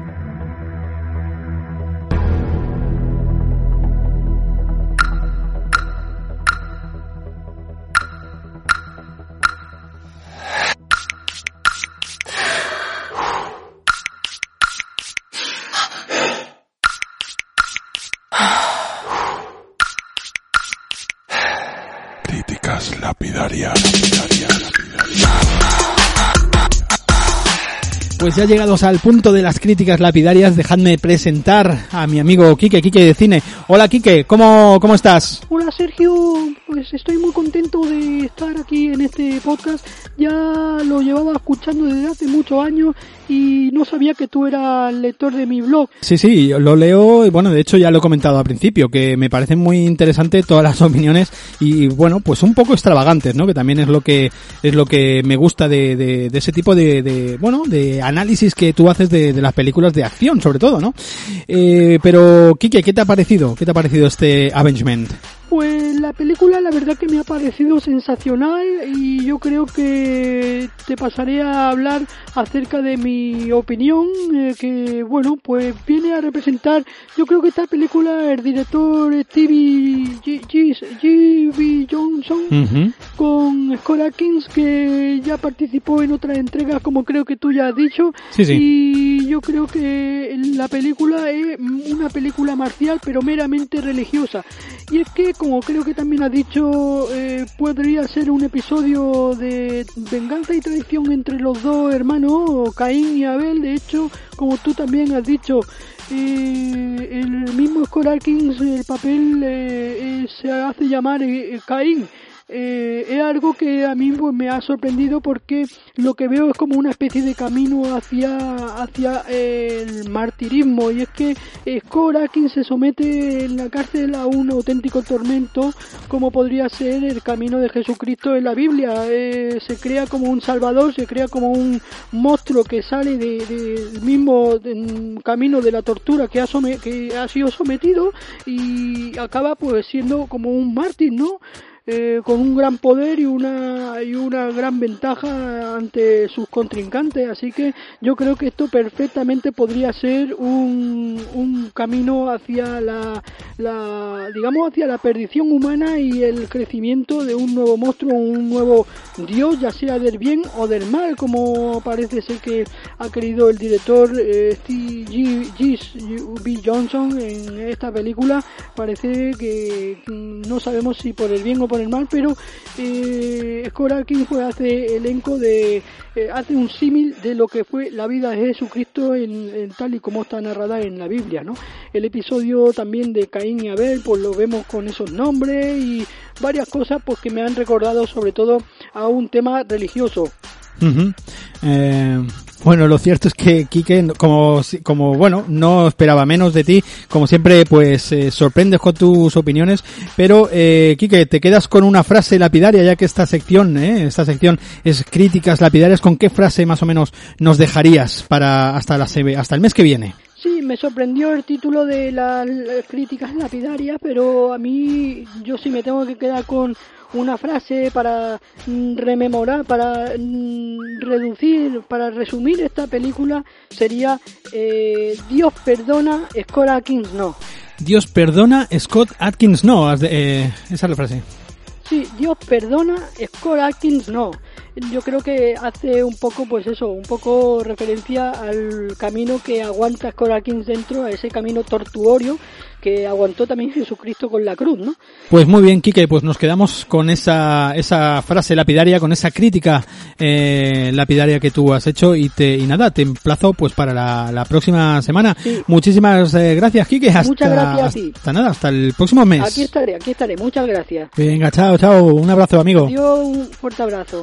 Críticas lapidarias. Pues ya llegados al punto de las críticas lapidarias, dejadme presentar a mi amigo Quique, Quique de Cine. Hola Quique, ¿cómo, cómo estás? Hola Sergio, pues estoy muy contento de estar aquí en este podcast. Ya lo llevaba escuchando desde hace muchos años y no sabía que tú eras lector de mi blog. Sí, sí, lo leo y bueno, de hecho ya lo he comentado al principio, que me parecen muy interesantes todas las opiniones y bueno, pues un poco extravagantes, ¿no? Que también es lo que es lo que me gusta de, de, de ese tipo de, de, bueno, de análisis que tú haces de, de las películas de acción, sobre todo, ¿no? Eh, pero, Kike, ¿qué te ha parecido? ¿Qué te ha parecido este Avengement? Pues la película la verdad que me ha parecido sensacional y yo creo que te pasaré a hablar acerca de mi opinión eh, que bueno pues viene a representar yo creo que esta película el director Stevie G. G- G.B. Johnson con Scott Atkins que ya participó en otras entregas como creo que tú ya has dicho Sí, sí. y yo creo que la película es una película marcial pero meramente religiosa y es que como creo que también has dicho eh, podría ser un episodio de venganza y traición entre los dos hermanos Caín y Abel. De hecho como tú también has dicho eh, el mismo Scott Atkins el papel eh, eh, se hace llamar eh, Caín eh, es algo que a mí pues, me ha sorprendido porque lo que veo es como una especie de camino hacia hacia eh, el martirismo. Y es que eh, Scott Atkins se somete en la cárcel a un auténtico tormento como podría ser el camino de Jesucristo en la Biblia. Eh, se crea como un salvador se crea como un monstruo que sale de- de- del mismo camino de la tortura que ha, que ha sido sometido y acaba pues siendo como un mártir no eh, con un gran poder y una y una gran ventaja ante sus contrincantes así que yo creo que esto perfectamente podría ser un, un camino hacia la, la digamos hacia la perdición humana y el crecimiento de un nuevo monstruo un nuevo dios ya sea del bien o del mal como parece ser que ha querido el director eh. Johnson en esta película parece que no sabemos si por el bien o por el mal pero eh, Scott hace elenco de eh, hace un símil de lo que fue la vida de Jesucristo en, en tal y como está narrada en la Biblia no el episodio también de Caín y Abel pues lo vemos con esos nombres y varias cosas pues que me han recordado sobre todo a un tema religioso Bueno, lo cierto es que Quique, como, como bueno, no esperaba menos de ti, como siempre, pues eh, sorprendes con tus opiniones, pero eh, Quique, te quedas con una frase lapidaria, ya que esta sección, eh, esta sección es críticas lapidarias, ¿con qué frase más o menos nos dejarías para hasta la hasta el mes que viene? Sí, me sorprendió el título de las críticas lapidarias, pero a mí yo sí me tengo que quedar con una frase para mm, rememorar, para mm, reducir, para resumir esta película sería eh, Dios perdona, Scott Atkins no. Dios perdona, Scott Atkins no. Eh, esa es la frase. Sí, Dios perdona, Scott Atkins no yo creo que hace un poco, pues eso, un poco referencia al camino que aguanta Scorakins dentro, a ese camino tortuorio que aguantó también Jesucristo con la cruz, ¿no? Pues muy bien, Quique, pues nos quedamos con esa, esa frase lapidaria, con esa crítica eh, lapidaria que tú has hecho y te y nada, te emplazo pues para la, próxima semana. Muchísimas eh, gracias, Quique. Hasta, Muchas gracias a Hasta nada, hasta el próximo mes. Aquí estaré, aquí estaré. Muchas gracias. Venga, chao, chao. Un abrazo, amigo. Adiós, un fuerte abrazo.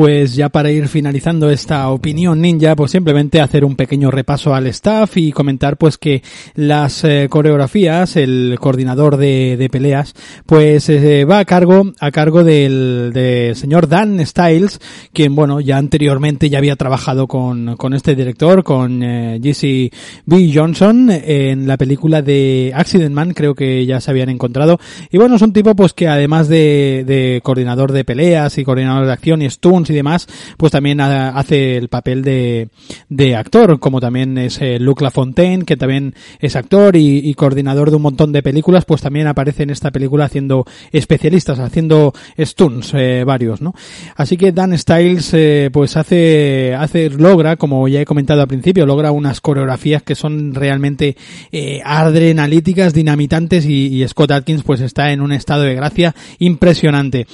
Pues ya para ir finalizando esta opinión ninja, pues simplemente hacer un pequeño repaso al staff y comentar pues que las eh, coreografías, el coordinador de, de peleas, pues eh, va a cargo, a cargo del, del, señor Dan Styles, quien bueno, ya anteriormente ya había trabajado con, con este director, con eh, B. Johnson, en la película de Accident Man, creo que ya se habían encontrado. Y bueno, es un tipo pues que además de, de coordinador de peleas y coordinador de acción y stunts y demás, pues también hace el papel de, de actor, como también es eh, Luc Lafontaine, que también es actor y, coordinador de un montón de películas, pues también aparece en esta película haciendo especialistas, haciendo stunts eh, varios, ¿no? Así que Dan Styles, eh, pues hace, hace, logra, como ya he comentado al principio, logra unas coreografías que son realmente adrenalíticas, dinamitantes y, Scott Atkins pues está en un estado de gracia impresionante.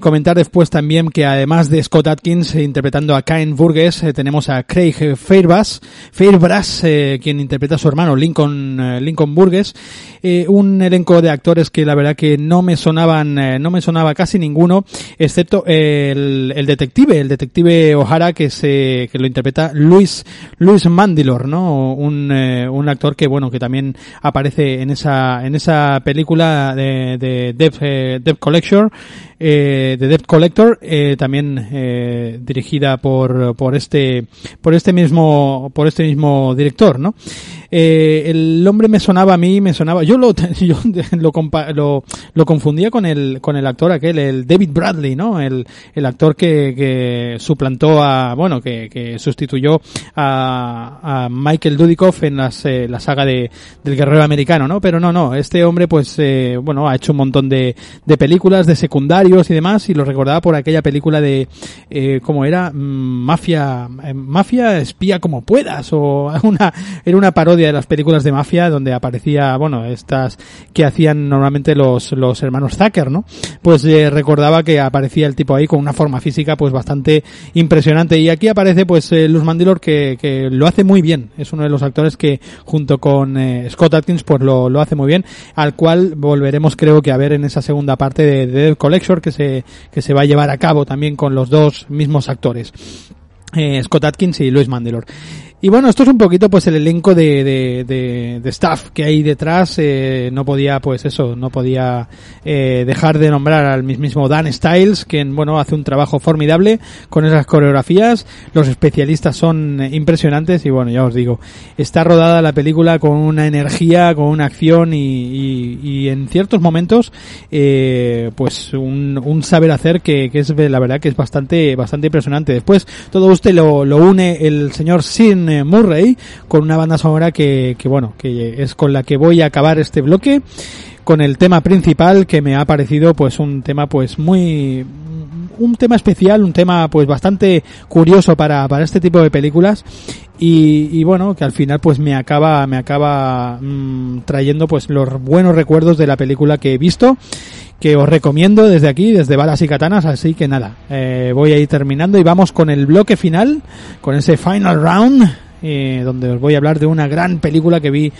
comentar después también que además de Scott Atkins eh, interpretando a Cain Burgess, eh, tenemos a Craig Fairbrass, Fairbrass eh, quien interpreta a su hermano Lincoln, Lincoln Burgess, un elenco de actores que la verdad que no me sonaban, no me sonaba casi ninguno, excepto el, el detective, el detective O'Hara que se, que lo interpreta Luis, Luis Mandylor, ¿no? Un, un actor que bueno, que también aparece en esa, en esa película de, de Dev, Collector, de Debt Collector, eh, también eh, dirigida por, por este por este mismo por este mismo director, ¿no? Eh, el hombre me sonaba a mí, me sonaba, yo lo yo lo, lo, lo, confundía con el con el actor aquel, el David Bradley, ¿no? El, el actor que, que suplantó a, bueno, que, que sustituyó a, a Michael Dudikoff en las, eh, la saga de, del guerrero americano, ¿no? Pero no, no, este hombre pues, eh, bueno, ha hecho un montón de, de películas, de secundarios y demás, y lo recordaba por aquella película de, eh, ¿cómo era? Mm, mafia, eh, Mafia espía como puedas, o una, era una parodia de las películas de mafia donde aparecía, bueno, estas que hacían normalmente los, los hermanos Zucker, ¿no? Pues eh, recordaba que aparecía el tipo ahí con una forma física pues bastante impresionante. Y aquí aparece pues eh, Luz que, que lo hace muy bien. Es uno de los actores que junto con eh, Scott Atkins pues lo, lo hace muy bien, al cual volveremos creo que a ver en esa segunda parte de, de Dead Collection que se, que se va a llevar a cabo también con los dos mismos actores. Eh, Scott Atkins y Luis Mandylor. Y bueno, esto es un poquito pues el elenco de, de, de, staff que hay detrás. Eh, no podía, pues eso, no podía eh, dejar de nombrar al mismo Dan Styles, quien, bueno, hace un trabajo formidable con esas coreografías. Los especialistas son impresionantes y bueno, ya os digo, está rodada la película con una energía, con una acción y, y, en ciertos momentos, eh, pues un, un saber hacer que, que, es la verdad que es bastante, bastante impresionante. Después todo usted lo, lo une el señor Sin Murray con una banda sonora que, que bueno, que es con la que voy a acabar este bloque con el tema principal que me ha parecido pues un tema pues muy un tema especial, un tema pues bastante curioso para, para este tipo de películas. Y, bueno, que al final pues me acaba, me acaba mm, trayendo pues los buenos recuerdos de la película que he visto que os recomiendo desde aquí, desde Balas y Katanas, así que nada, eh, voy a ir terminando y vamos con el bloque final, con ese final round, eh, donde os voy a hablar de una gran película que vi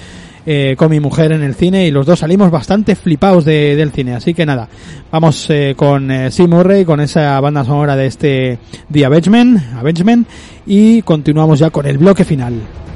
eh, con mi mujer en el cine y los dos salimos bastante flipados de, del cine, así que nada, vamos eh, con eh, Sim Murray, con esa banda sonora de este The Avengement, Avengement y continuamos ya con el bloque final. Final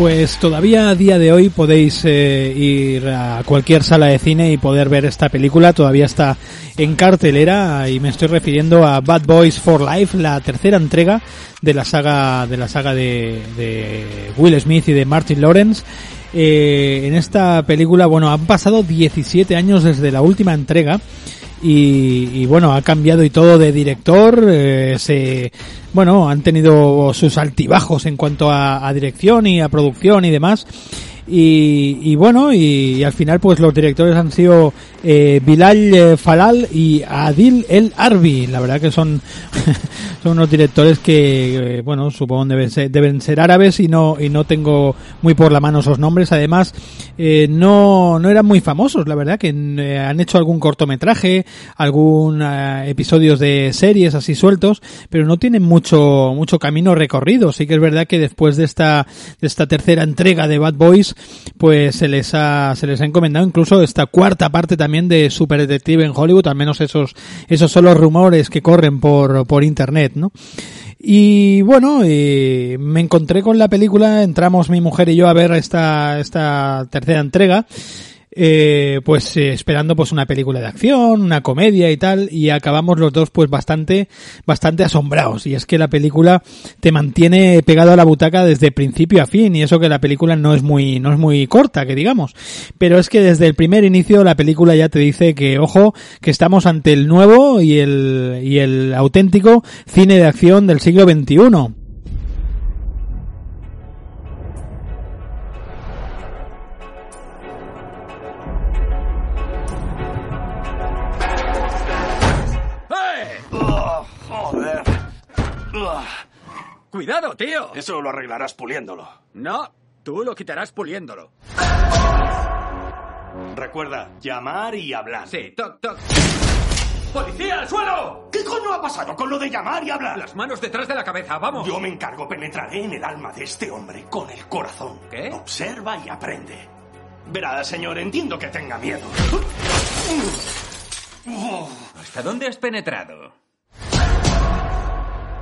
Pues todavía a día de hoy podéis eh, ir a cualquier sala de cine y poder ver esta película. Todavía está en cartelera y me estoy refiriendo a Bad Boys for Life, la tercera entrega de la saga de la saga de, de Will Smith y de Martin Lawrence. Eh, en esta película, bueno, han pasado 17 años desde la última entrega. Y, y, bueno, ha cambiado y todo de director, eh, se, bueno, han tenido sus altibajos en cuanto a, a dirección y a producción y demás. Y, y bueno, y, al final pues los directores han sido eh, Bilal eh, Falal y Adil El Arbi. La verdad que son, son unos directores que, eh, bueno, supongo deben ser, deben ser árabes y no, y no tengo muy por la mano esos nombres. Además, eh, no, no eran muy famosos, la verdad, que eh, han hecho algún cortometraje, algún episodios de series así sueltos, pero no tienen mucho, mucho camino recorrido. Sí que es verdad que después de esta, de esta tercera entrega de Bad Boys, pues se les ha, se les ha encomendado incluso esta cuarta parte también de Super Detective en Hollywood, al menos esos, esos son los rumores que corren por, por internet, ¿no? Y bueno, eh, me encontré con la película, entramos mi mujer y yo a ver esta, esta tercera entrega, eh, pues eh, esperando pues una película de acción, una comedia y tal, y acabamos los dos pues bastante, bastante asombrados. Y es que la película te mantiene pegado a la butaca desde principio a fin, y eso que la película no es muy, no es muy corta, que digamos. Pero es que desde el primer inicio la película ya te dice que, ojo, que estamos ante el nuevo y el, y el auténtico cine de acción del siglo XXI. Tío. Eso lo arreglarás puliéndolo. No, tú lo quitarás puliéndolo. Recuerda, llamar y hablar. Sí, toc, toc. ¡Policía, al suelo! ¿Qué coño ha pasado con lo de llamar y hablar? Las manos detrás de la cabeza, vamos. Yo me encargo, penetraré en el alma de este hombre con el corazón. ¿Qué? Observa y aprende. Verá, señor, entiendo que tenga miedo. ¿Hasta dónde has penetrado?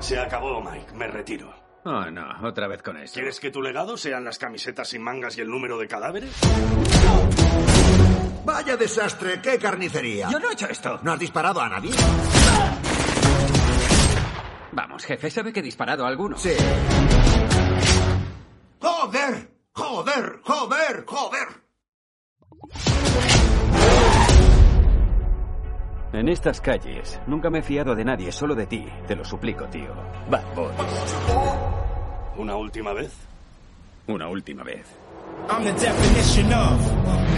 Se acabó, Mike. Me retiro. Oh, no, otra vez con eso. ¿Quieres que tu legado sean las camisetas sin mangas y el número de cadáveres? Vaya desastre, qué carnicería. Yo no he hecho esto. ¿No has disparado a nadie? Vamos, jefe, ¿sabe que he disparado a alguno? Sí. ¡Joder! ¡Joder! ¡Joder! ¡Joder! En estas calles nunca me he fiado de nadie, solo de ti. Te lo suplico, tío. Bad Boys. ¿Una última vez? Una última vez. I'm the definition of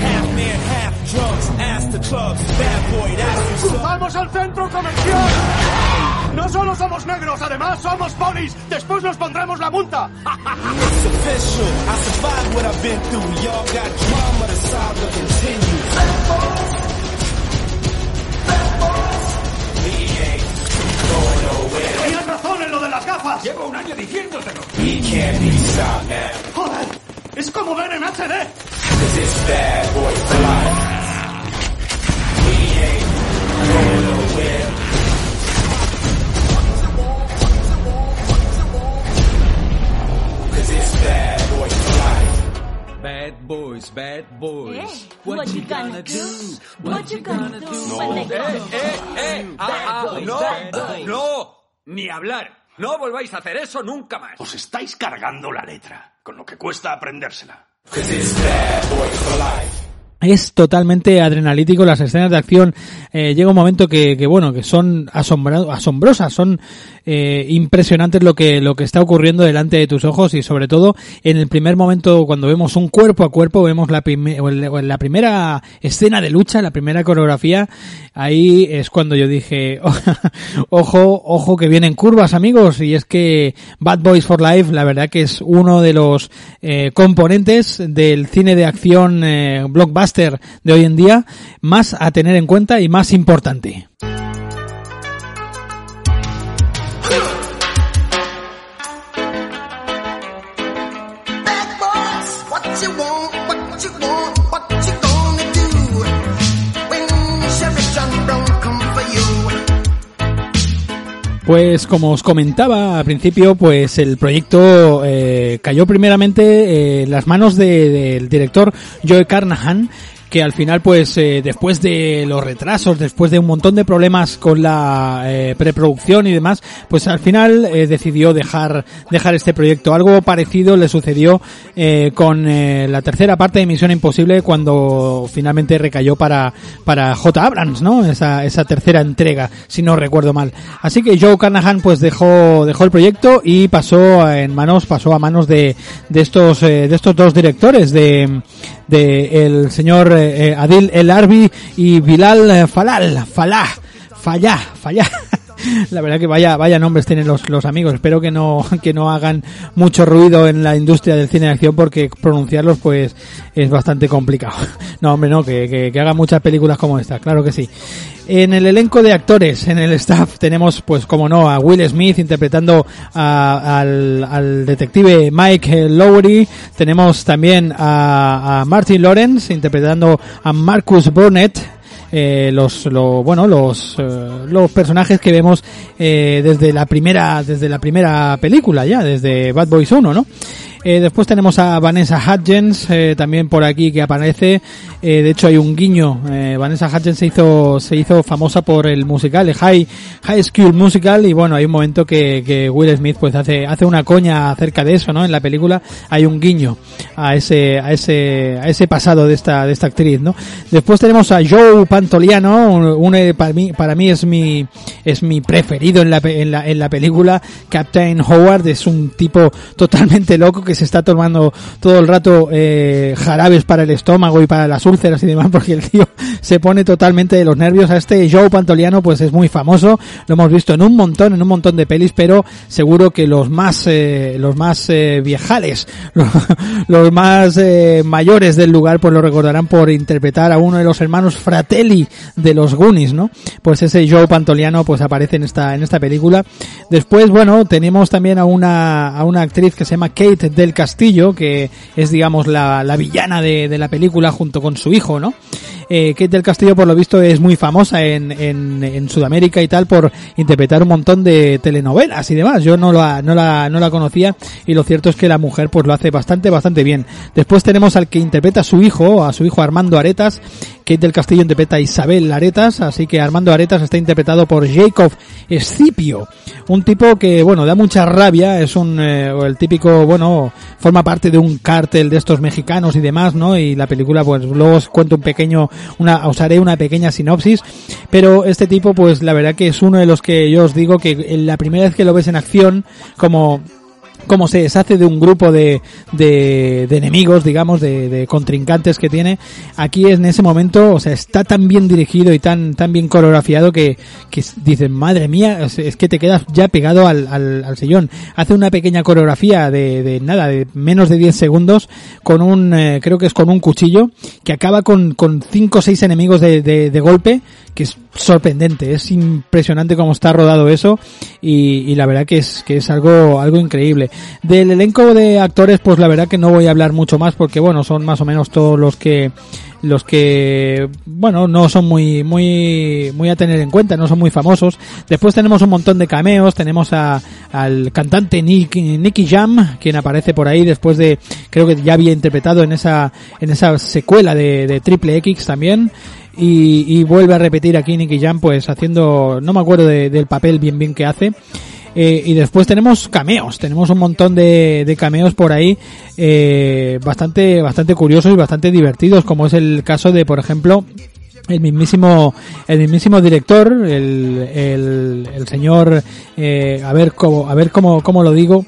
half man, half drugs, the clubs, bad boy, that's. ¡Vamos al centro comercial! No solo somos negros, además somos polis. Después nos pondremos la multa. It's official. I survived what I've been through. Y'all got drama, the saga continues. Gafas. Llevo un año diciéndotelo. We can't be stopped now. Joder, es como ver en HD. Cause it's bad boy for life. We ain't going nowhere. Bad boy for life. Bad boys, bad boys. Eh, what you gonna do? What you gonna do No. when they ¡Eh, come? eh, eh! Ah, ah, Bad boys, ¡No! bad boys. ¡No! Ni hablar. No volváis a hacer eso nunca más. Os estáis cargando la letra, con lo que cuesta aprendérsela. Es totalmente adrenalítico las escenas de acción. Eh, llega un momento que, que bueno que son asombra- asombrosas son eh, impresionantes lo que lo que está ocurriendo delante de tus ojos y sobre todo en el primer momento cuando vemos un cuerpo a cuerpo vemos la, la primera escena de lucha la primera coreografía ahí es cuando yo dije ojo ojo que vienen curvas amigos y es que Bad Boys for Life la verdad que es uno de los eh, componentes del cine de acción eh, de hoy en día más a tener en cuenta y más importante. Pues como os comentaba al principio, pues el proyecto eh, cayó primeramente eh, en las manos de- del director Joe Carnahan, que al final pues eh, después de los retrasos, después de un montón de problemas con la eh, preproducción y demás, pues al final eh, decidió dejar dejar este proyecto. Algo parecido le sucedió eh, con la tercera parte de Misión Imposible cuando finalmente recayó para para J. Abrams, ¿no? Esa esa tercera entrega, si no recuerdo mal. Así que Joe Carnahan pues dejó dejó el proyecto y pasó en manos pasó a manos de de estos de estos dos directores de de el señor eh, eh, Adil El Arbi y Bilal eh, Falal, Falah, Fallá, Fallá. La verdad que vaya vaya nombres tienen los, los amigos. Espero que no que no hagan mucho ruido en la industria del cine de acción porque pronunciarlos pues es bastante complicado. No, hombre, no, que, que, que hagan muchas películas como esta, claro que sí. En el elenco de actores, en el staff, tenemos, pues como no, a Will Smith interpretando a- al, al detective Mike Lowry. Tenemos también a, a Martin Lawrence interpretando a Marcus Burnett. Eh, los lo, bueno los eh, los personajes que vemos eh, desde la primera desde la primera película ya desde Bad Boys 1 no eh, después tenemos a Vanessa Hudgens eh, también por aquí que aparece. Eh, de hecho hay un guiño. Eh, Vanessa Hudgens se hizo se hizo famosa por el musical, el High High School Musical y bueno hay un momento que, que Will Smith pues hace hace una coña acerca de eso, ¿no? En la película hay un guiño a ese a ese a ese pasado de esta de esta actriz, ¿no? Después tenemos a Joe Pantoliano, un, un, eh, para mí para mí es mi es mi preferido en la en la en la película. Captain Howard es un tipo totalmente loco se está tomando todo el rato eh, jarabes para el estómago y para las úlceras y demás, porque el tío se pone totalmente de los nervios. A este Joe Pantoliano, pues es muy famoso, lo hemos visto en un montón, en un montón de pelis, pero seguro que los más, eh, los más eh, viejales, los, más mayores del lugar, pues lo recordarán por interpretar a uno de los hermanos Fratelli de los Goonies, ¿no? Pues ese Joe Pantoliano, pues aparece en esta, en esta película. Después, bueno, tenemos también a una, a una actriz que se llama Kate del Castillo, que es, digamos, la, la villana de, de la película junto con su hijo, ¿no? Eh, Kate del Castillo, por lo visto, es muy famosa en, en, en, Sudamérica y tal por interpretar un montón de telenovelas y demás. Yo no la, no la, no la conocía y lo cierto es que la mujer pues lo hace bastante, bastante bien. Después tenemos al que interpreta a su hijo, a su hijo Armando Aretas. Kate del Castillo interpreta a Isabel Aretas, así que Armando Aretas está interpretado por Jacob Escipio. Un tipo que, bueno, da mucha rabia, es un, eh, el típico, bueno, forma parte de un cártel de estos mexicanos y demás, ¿no? Y la película, pues luego os cuento un pequeño, una, os haré una pequeña sinopsis, pero este tipo, pues la verdad que es uno de los que yo os digo que la primera vez que lo ves en acción, como cómo se deshace de un grupo de, de, enemigos, digamos, de, de, contrincantes que tiene. Aquí en ese momento, o sea, está tan bien dirigido y tan, tan bien coreografiado que, que dicen, madre mía, es, es, que te quedas ya pegado al, al, al sillón. Hace una pequeña coreografía de, de nada, de menos de 10 segundos, con un, eh, creo que es con un cuchillo, que acaba con, con 5 o 6 enemigos de, de golpe, que es sorprendente, es impresionante cómo está rodado eso y, la verdad que es que es algo algo increíble. Del elenco de actores pues la verdad que no voy a hablar mucho más porque bueno, son más o menos todos los que los que bueno no son muy muy muy a tener en cuenta no son muy famosos después tenemos un montón de cameos tenemos a, al cantante Nick, Nicky Jam quien aparece por ahí después de creo que ya había interpretado en esa en esa secuela de, de Triple X también y, y, vuelve a repetir aquí Nicky Jam pues haciendo no me acuerdo de, del papel bien bien que hace. Eh, y después tenemos cameos, tenemos un montón de, de cameos por ahí eh, bastante bastante curiosos y bastante divertidos, como es el caso de, por ejemplo, el mismísimo el mismísimo director, el, el, el señor, eh, a ver cómo a ver cómo, cómo lo digo,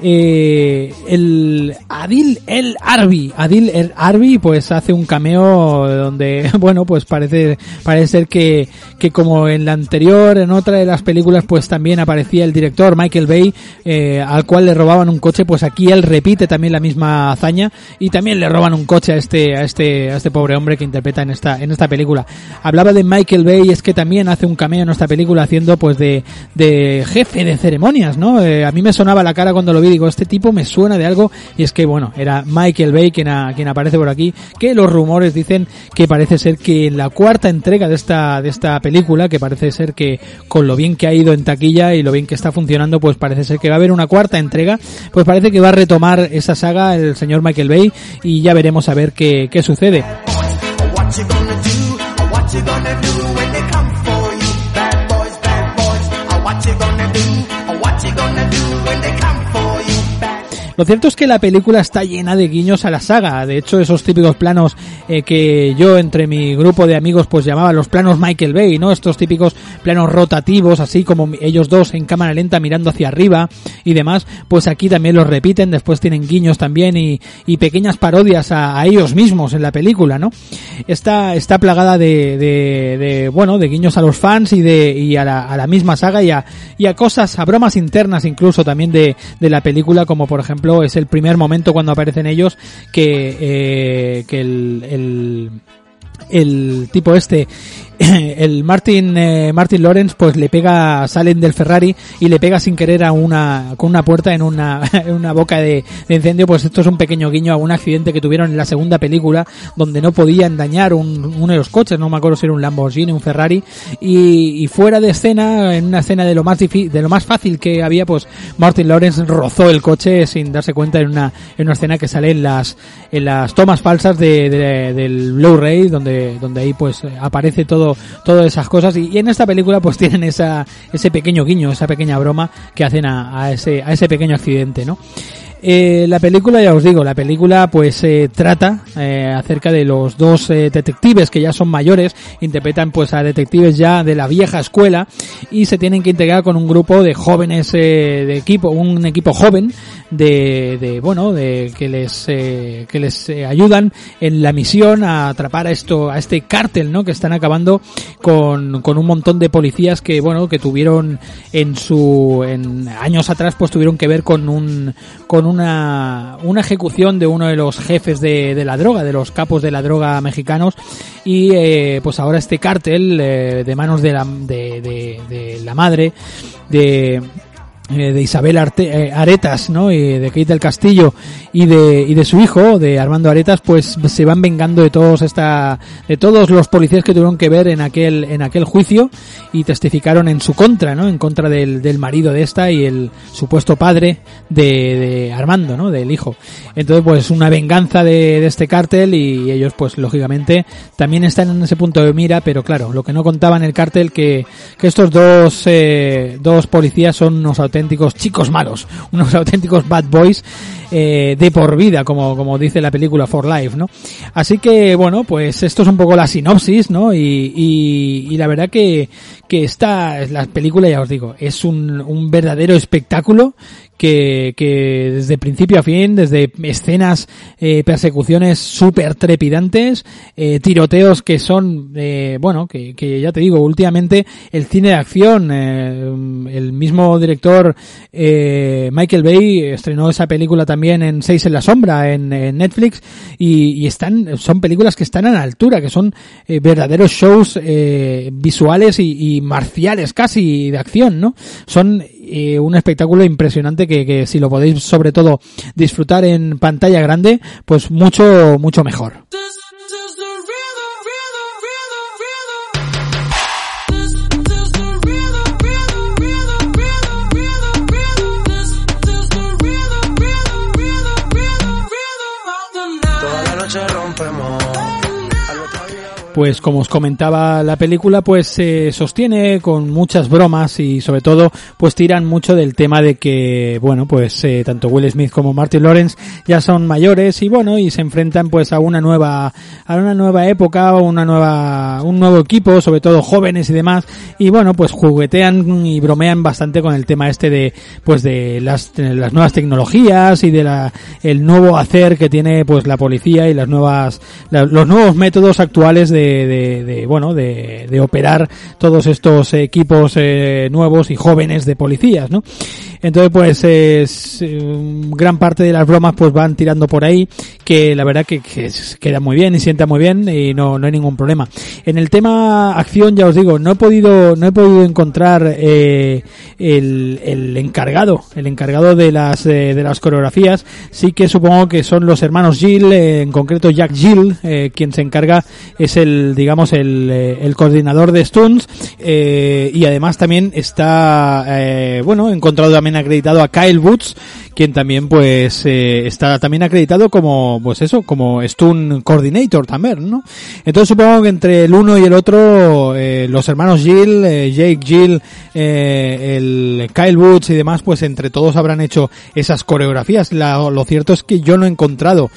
eh, el Adil El Arbi, Adil El Arbi pues hace un cameo donde, bueno, pues parece, parece ser que, que como en la anterior, en otra de las películas pues también aparecía el director Michael Bay, eh, al cual le robaban un coche, pues aquí él repite también la misma hazaña y también le roban un coche a este, a este, a este pobre hombre que interpreta en esta, en esta película. Hablaba de Michael Bay, es que también hace un cameo en esta película haciendo pues de, de jefe de ceremonias, ¿no? Eh, a mí me sonaba la cara cuando lo vi digo, este tipo me suena de algo y es que bueno, era Michael Bay quien, a, quien aparece por aquí, que los rumores dicen que parece ser que en la cuarta entrega de esta, de esta película, que parece ser que con lo bien que ha ido en taquilla y lo bien que está funcionando, pues parece ser que va a haber una cuarta entrega, pues parece que va a retomar esa saga el señor Michael Bay y ya veremos a ver qué, qué sucede. Lo cierto es que la película está llena de guiños a la saga. De hecho, esos típicos planos eh, que yo entre mi grupo de amigos pues llamaba los planos Michael Bay, ¿no? Estos típicos planos rotativos, así como ellos dos en cámara lenta mirando hacia arriba y demás, pues aquí también los repiten. Después tienen guiños también y, y pequeñas parodias a, ellos mismos en la película, ¿no? Está, está plagada de, de, de bueno, de guiños a los fans y de, y a la, a la misma saga y a, y a cosas, a bromas internas incluso también de, de la película, como por ejemplo es el primer momento cuando aparecen ellos que, eh, que el, el, el tipo este el Martin eh, Martin Lawrence pues le pega salen del Ferrari y le pega sin querer a una con una puerta en una en una boca de, incendio. Pues esto es un pequeño guiño a un accidente que tuvieron en la segunda película donde no podían dañar un, uno de los coches. No me acuerdo si era un Lamborghini un Ferrari. Y, fuera de escena en una escena de lo más difícil de lo más fácil que había pues Martin Lawrence rozó el coche sin darse cuenta en una en una escena que sale en las en las tomas falsas de, de del Blu-ray donde donde ahí pues aparece todas esas cosas. Y, en esta película pues tienen esa ese pequeño guiño esa pequeña broma que hacen a, a ese a ese pequeño accidente no eh, la película, ya os digo, la película pues eh, trata eh, acerca de los dos eh, detectives que ya son mayores, interpretan pues a detectives ya de la vieja escuela y se tienen que integrar con un grupo de jóvenes de equipo, un equipo joven de, de bueno, de que les eh, que les eh, ayudan en la misión a atrapar a esto a este cártel, ¿no? Que están acabando con, con un montón de policías que bueno que tuvieron en su en años atrás pues tuvieron que ver con un con una una ejecución de uno de los jefes de, de la droga, de los capos de la droga mexicanos y eh, pues ahora este cártel eh, de manos de la de, de, de la madre de eh, de Isabel Arte, eh, Aretas, ¿no? Y de Kate del Castillo y de, y de su hijo, de Armando Aretas, pues se van vengando de todos esta, de todos los policías que tuvieron que ver en aquel, en aquel juicio y testificaron en su contra, ¿no? En contra del, del marido de esta y el supuesto padre de, de Armando, ¿no? Del hijo. Entonces, pues una venganza de, de este cártel y ellos, pues lógicamente, también están en ese punto de mira, pero claro, lo que no contaba en el cártel que, que estos dos, eh, dos policías son unos auténticos chicos malos, unos auténticos bad boys eh, de por vida, como, como dice la película For Life, ¿no? Así que, bueno, pues esto es un poco la sinopsis, ¿no? Y, la verdad que, que esta, la película, ya os digo, es un, un verdadero espectáculo que, que desde principio a fin, desde escenas, eh, persecuciones súper trepidantes, eh, tiroteos que son, eh, bueno, que, que ya te digo, últimamente el cine de acción, eh, el mismo director eh, Michael Bay estrenó esa película también en Seis en la Sombra en, en Netflix y, y, están, son películas que están a la altura, que son eh, verdaderos shows eh, visuales y, y marciales casi de acción, ¿no? Son eh, un espectáculo impresionante que, que, si lo podéis sobre todo disfrutar en pantalla grande, pues mucho, mucho mejor. Pues como os comentaba la película pues se sostiene con muchas bromas y sobre todo pues tiran mucho del tema de que bueno pues eh, tanto Will Smith como Martin Lawrence ya son mayores y bueno y se enfrentan pues a una nueva a una nueva época una nueva un nuevo equipo sobre todo jóvenes y demás. Y bueno pues juguetean y bromean bastante con el tema este de pues de las, las nuevas tecnologías y de la el nuevo hacer que tiene pues la policía y las nuevas los nuevos métodos actuales de de, de, bueno de, operar todos estos equipos eh, nuevos y jóvenes de policías no entonces pues es, gran parte de las bromas pues van tirando por ahí que la verdad que, que queda muy bien y sienta muy bien y no, no hay ningún problema. En el tema acción ya os digo no he podido no he podido encontrar eh, el, el encargado el encargado de las eh, de las coreografías. Sí que supongo que son los hermanos Jill eh, en concreto Jack Jill eh, quien se encarga es el digamos el, el coordinador de Stunts eh, y además también está eh, bueno encontrado también acreditado a Kyle Woods quien también pues eh, está también acreditado como pues eso como Stun Coordinator también no entonces supongo que entre el uno y el otro eh, los hermanos Jill eh, Jake Jill eh, el Kyle Woods y demás pues entre todos habrán hecho esas coreografías. Lo cierto es que yo no he encontrado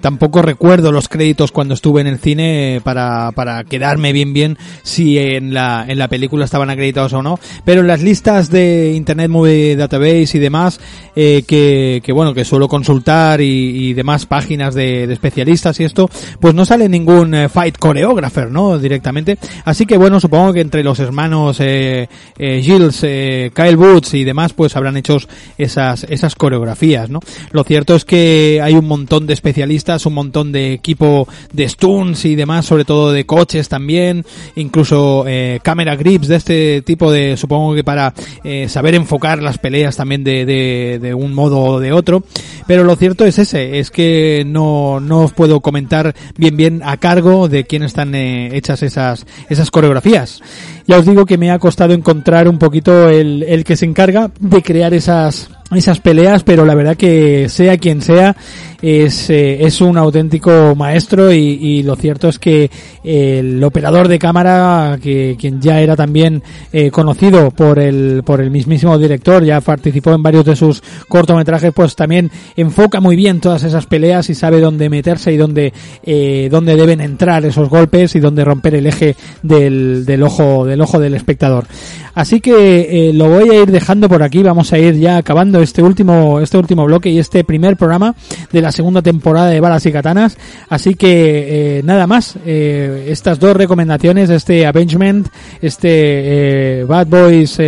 tampoco recuerdo los créditos cuando estuve en el cine para, para quedarme bien bien si en la en la película estaban acreditados o no. Pero en las listas de Internet Movie Database y demás que, que, bueno, que suelo consultar y demás páginas de, de, especialistas y esto, pues no sale ningún eh, fight choreographer, ¿no? Directamente. Así que bueno, supongo que entre los hermanos eh, eh, Gilles, eh, Kyle Woods y demás, pues habrán hecho esas, esas coreografías, ¿no? Lo cierto es que hay un montón de especialistas, un montón de equipo de stunts y demás, sobre todo de coches también, incluso eh, camera grips de este tipo de, supongo que para eh, saber enfocar las peleas también de, de, de un modo o de otro, pero lo cierto es ese, es que no, no os puedo comentar bien bien a cargo de quién están eh, hechas esas, esas coreografías. Ya os digo que me ha costado encontrar un poquito el, el que se encarga de crear esas, esas peleas, pero la verdad que sea quien sea, es, eh, es un auténtico maestro y, y, lo cierto es que el operador de cámara, que quien ya era también eh, conocido por el, por el mismísimo director, ya participó en varios de sus cortometrajes, pues también enfoca muy bien todas esas peleas y sabe dónde meterse y dónde, eh, dónde deben entrar esos golpes y dónde romper el eje del, del ojo, del ojo del espectador. Así que eh, lo voy a ir dejando por aquí. Vamos a ir ya acabando este último, este último bloque y este primer programa de la segunda temporada de Balas y Katanas. Así que eh, nada más. Eh, estas dos recomendaciones, este Avengement, este eh, Bad Boys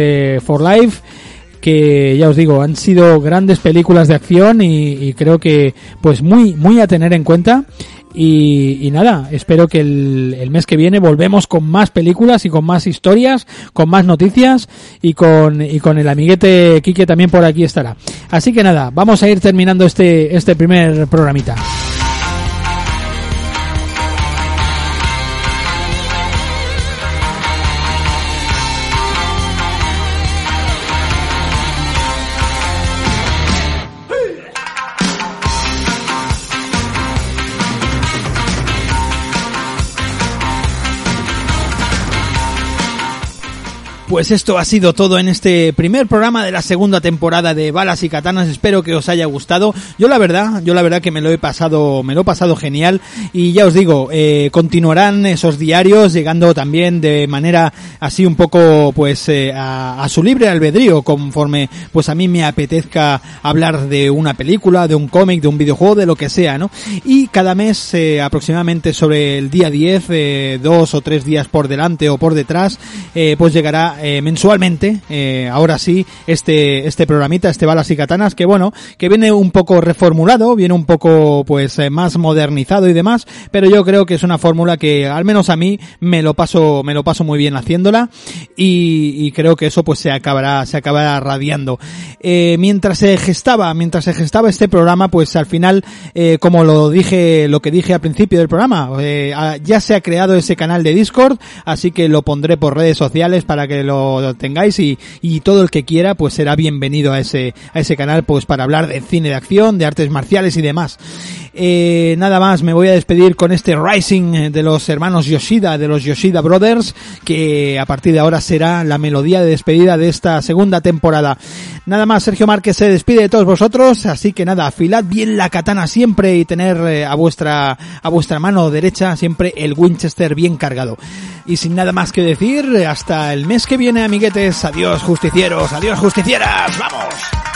for Life que ya os digo han sido grandes películas de acción y, creo que pues muy muy a tener en cuenta y, y nada, espero que el, el, mes que viene volvemos con más películas y con más historias, con más noticias y con, y con el amiguete Quique también por aquí estará. Así que nada, vamos a ir terminando este, este primer programita. Pues esto ha sido todo en este primer programa de la segunda temporada de Balas y Katanas. Espero que os haya gustado. Yo la verdad, yo la verdad que me lo he pasado, me lo he pasado genial. Y ya os digo, eh, continuarán esos diarios llegando también de manera así un poco, pues, eh, a, a, su libre albedrío, conforme, pues a mí me apetezca hablar de una película, de un cómic, de un videojuego, de lo que sea, ¿no? Y cada mes, eh, aproximadamente sobre el día 10, eh, dos o tres días por delante o por detrás, pues llegará eh, mensualmente, eh, ahora sí, este, este programita, este Balas y Katanas, que bueno, que viene un poco reformulado, viene un poco pues eh, más modernizado y demás, pero yo creo que es una fórmula que al menos a mí me lo paso, me lo paso muy bien haciéndola y, y creo que eso pues se acabará, se acabará radiando. mientras se gestaba, mientras se gestaba este programa, pues al final, como lo dije, lo que dije al principio del programa, ya se ha creado ese canal de Discord, así que lo pondré por redes sociales para que lo, tengáis y, y, todo el que quiera pues será bienvenido a ese, a ese canal pues para hablar de cine de acción, de artes marciales y demás. Eh, nada más, me voy a despedir con este Rising de los hermanos Yoshida, de los Yoshida Brothers, que a partir de ahora será la melodía de despedida de esta segunda temporada. Nada más, Sergio Márquez se despide de todos vosotros, así que nada, afilad bien la katana siempre y tener eh, a vuestra, a vuestra mano derecha siempre el Winchester bien cargado. Y sin nada más que decir, hasta el mes que viene, amiguetes, adiós justicieros, adiós justicieras, vamos.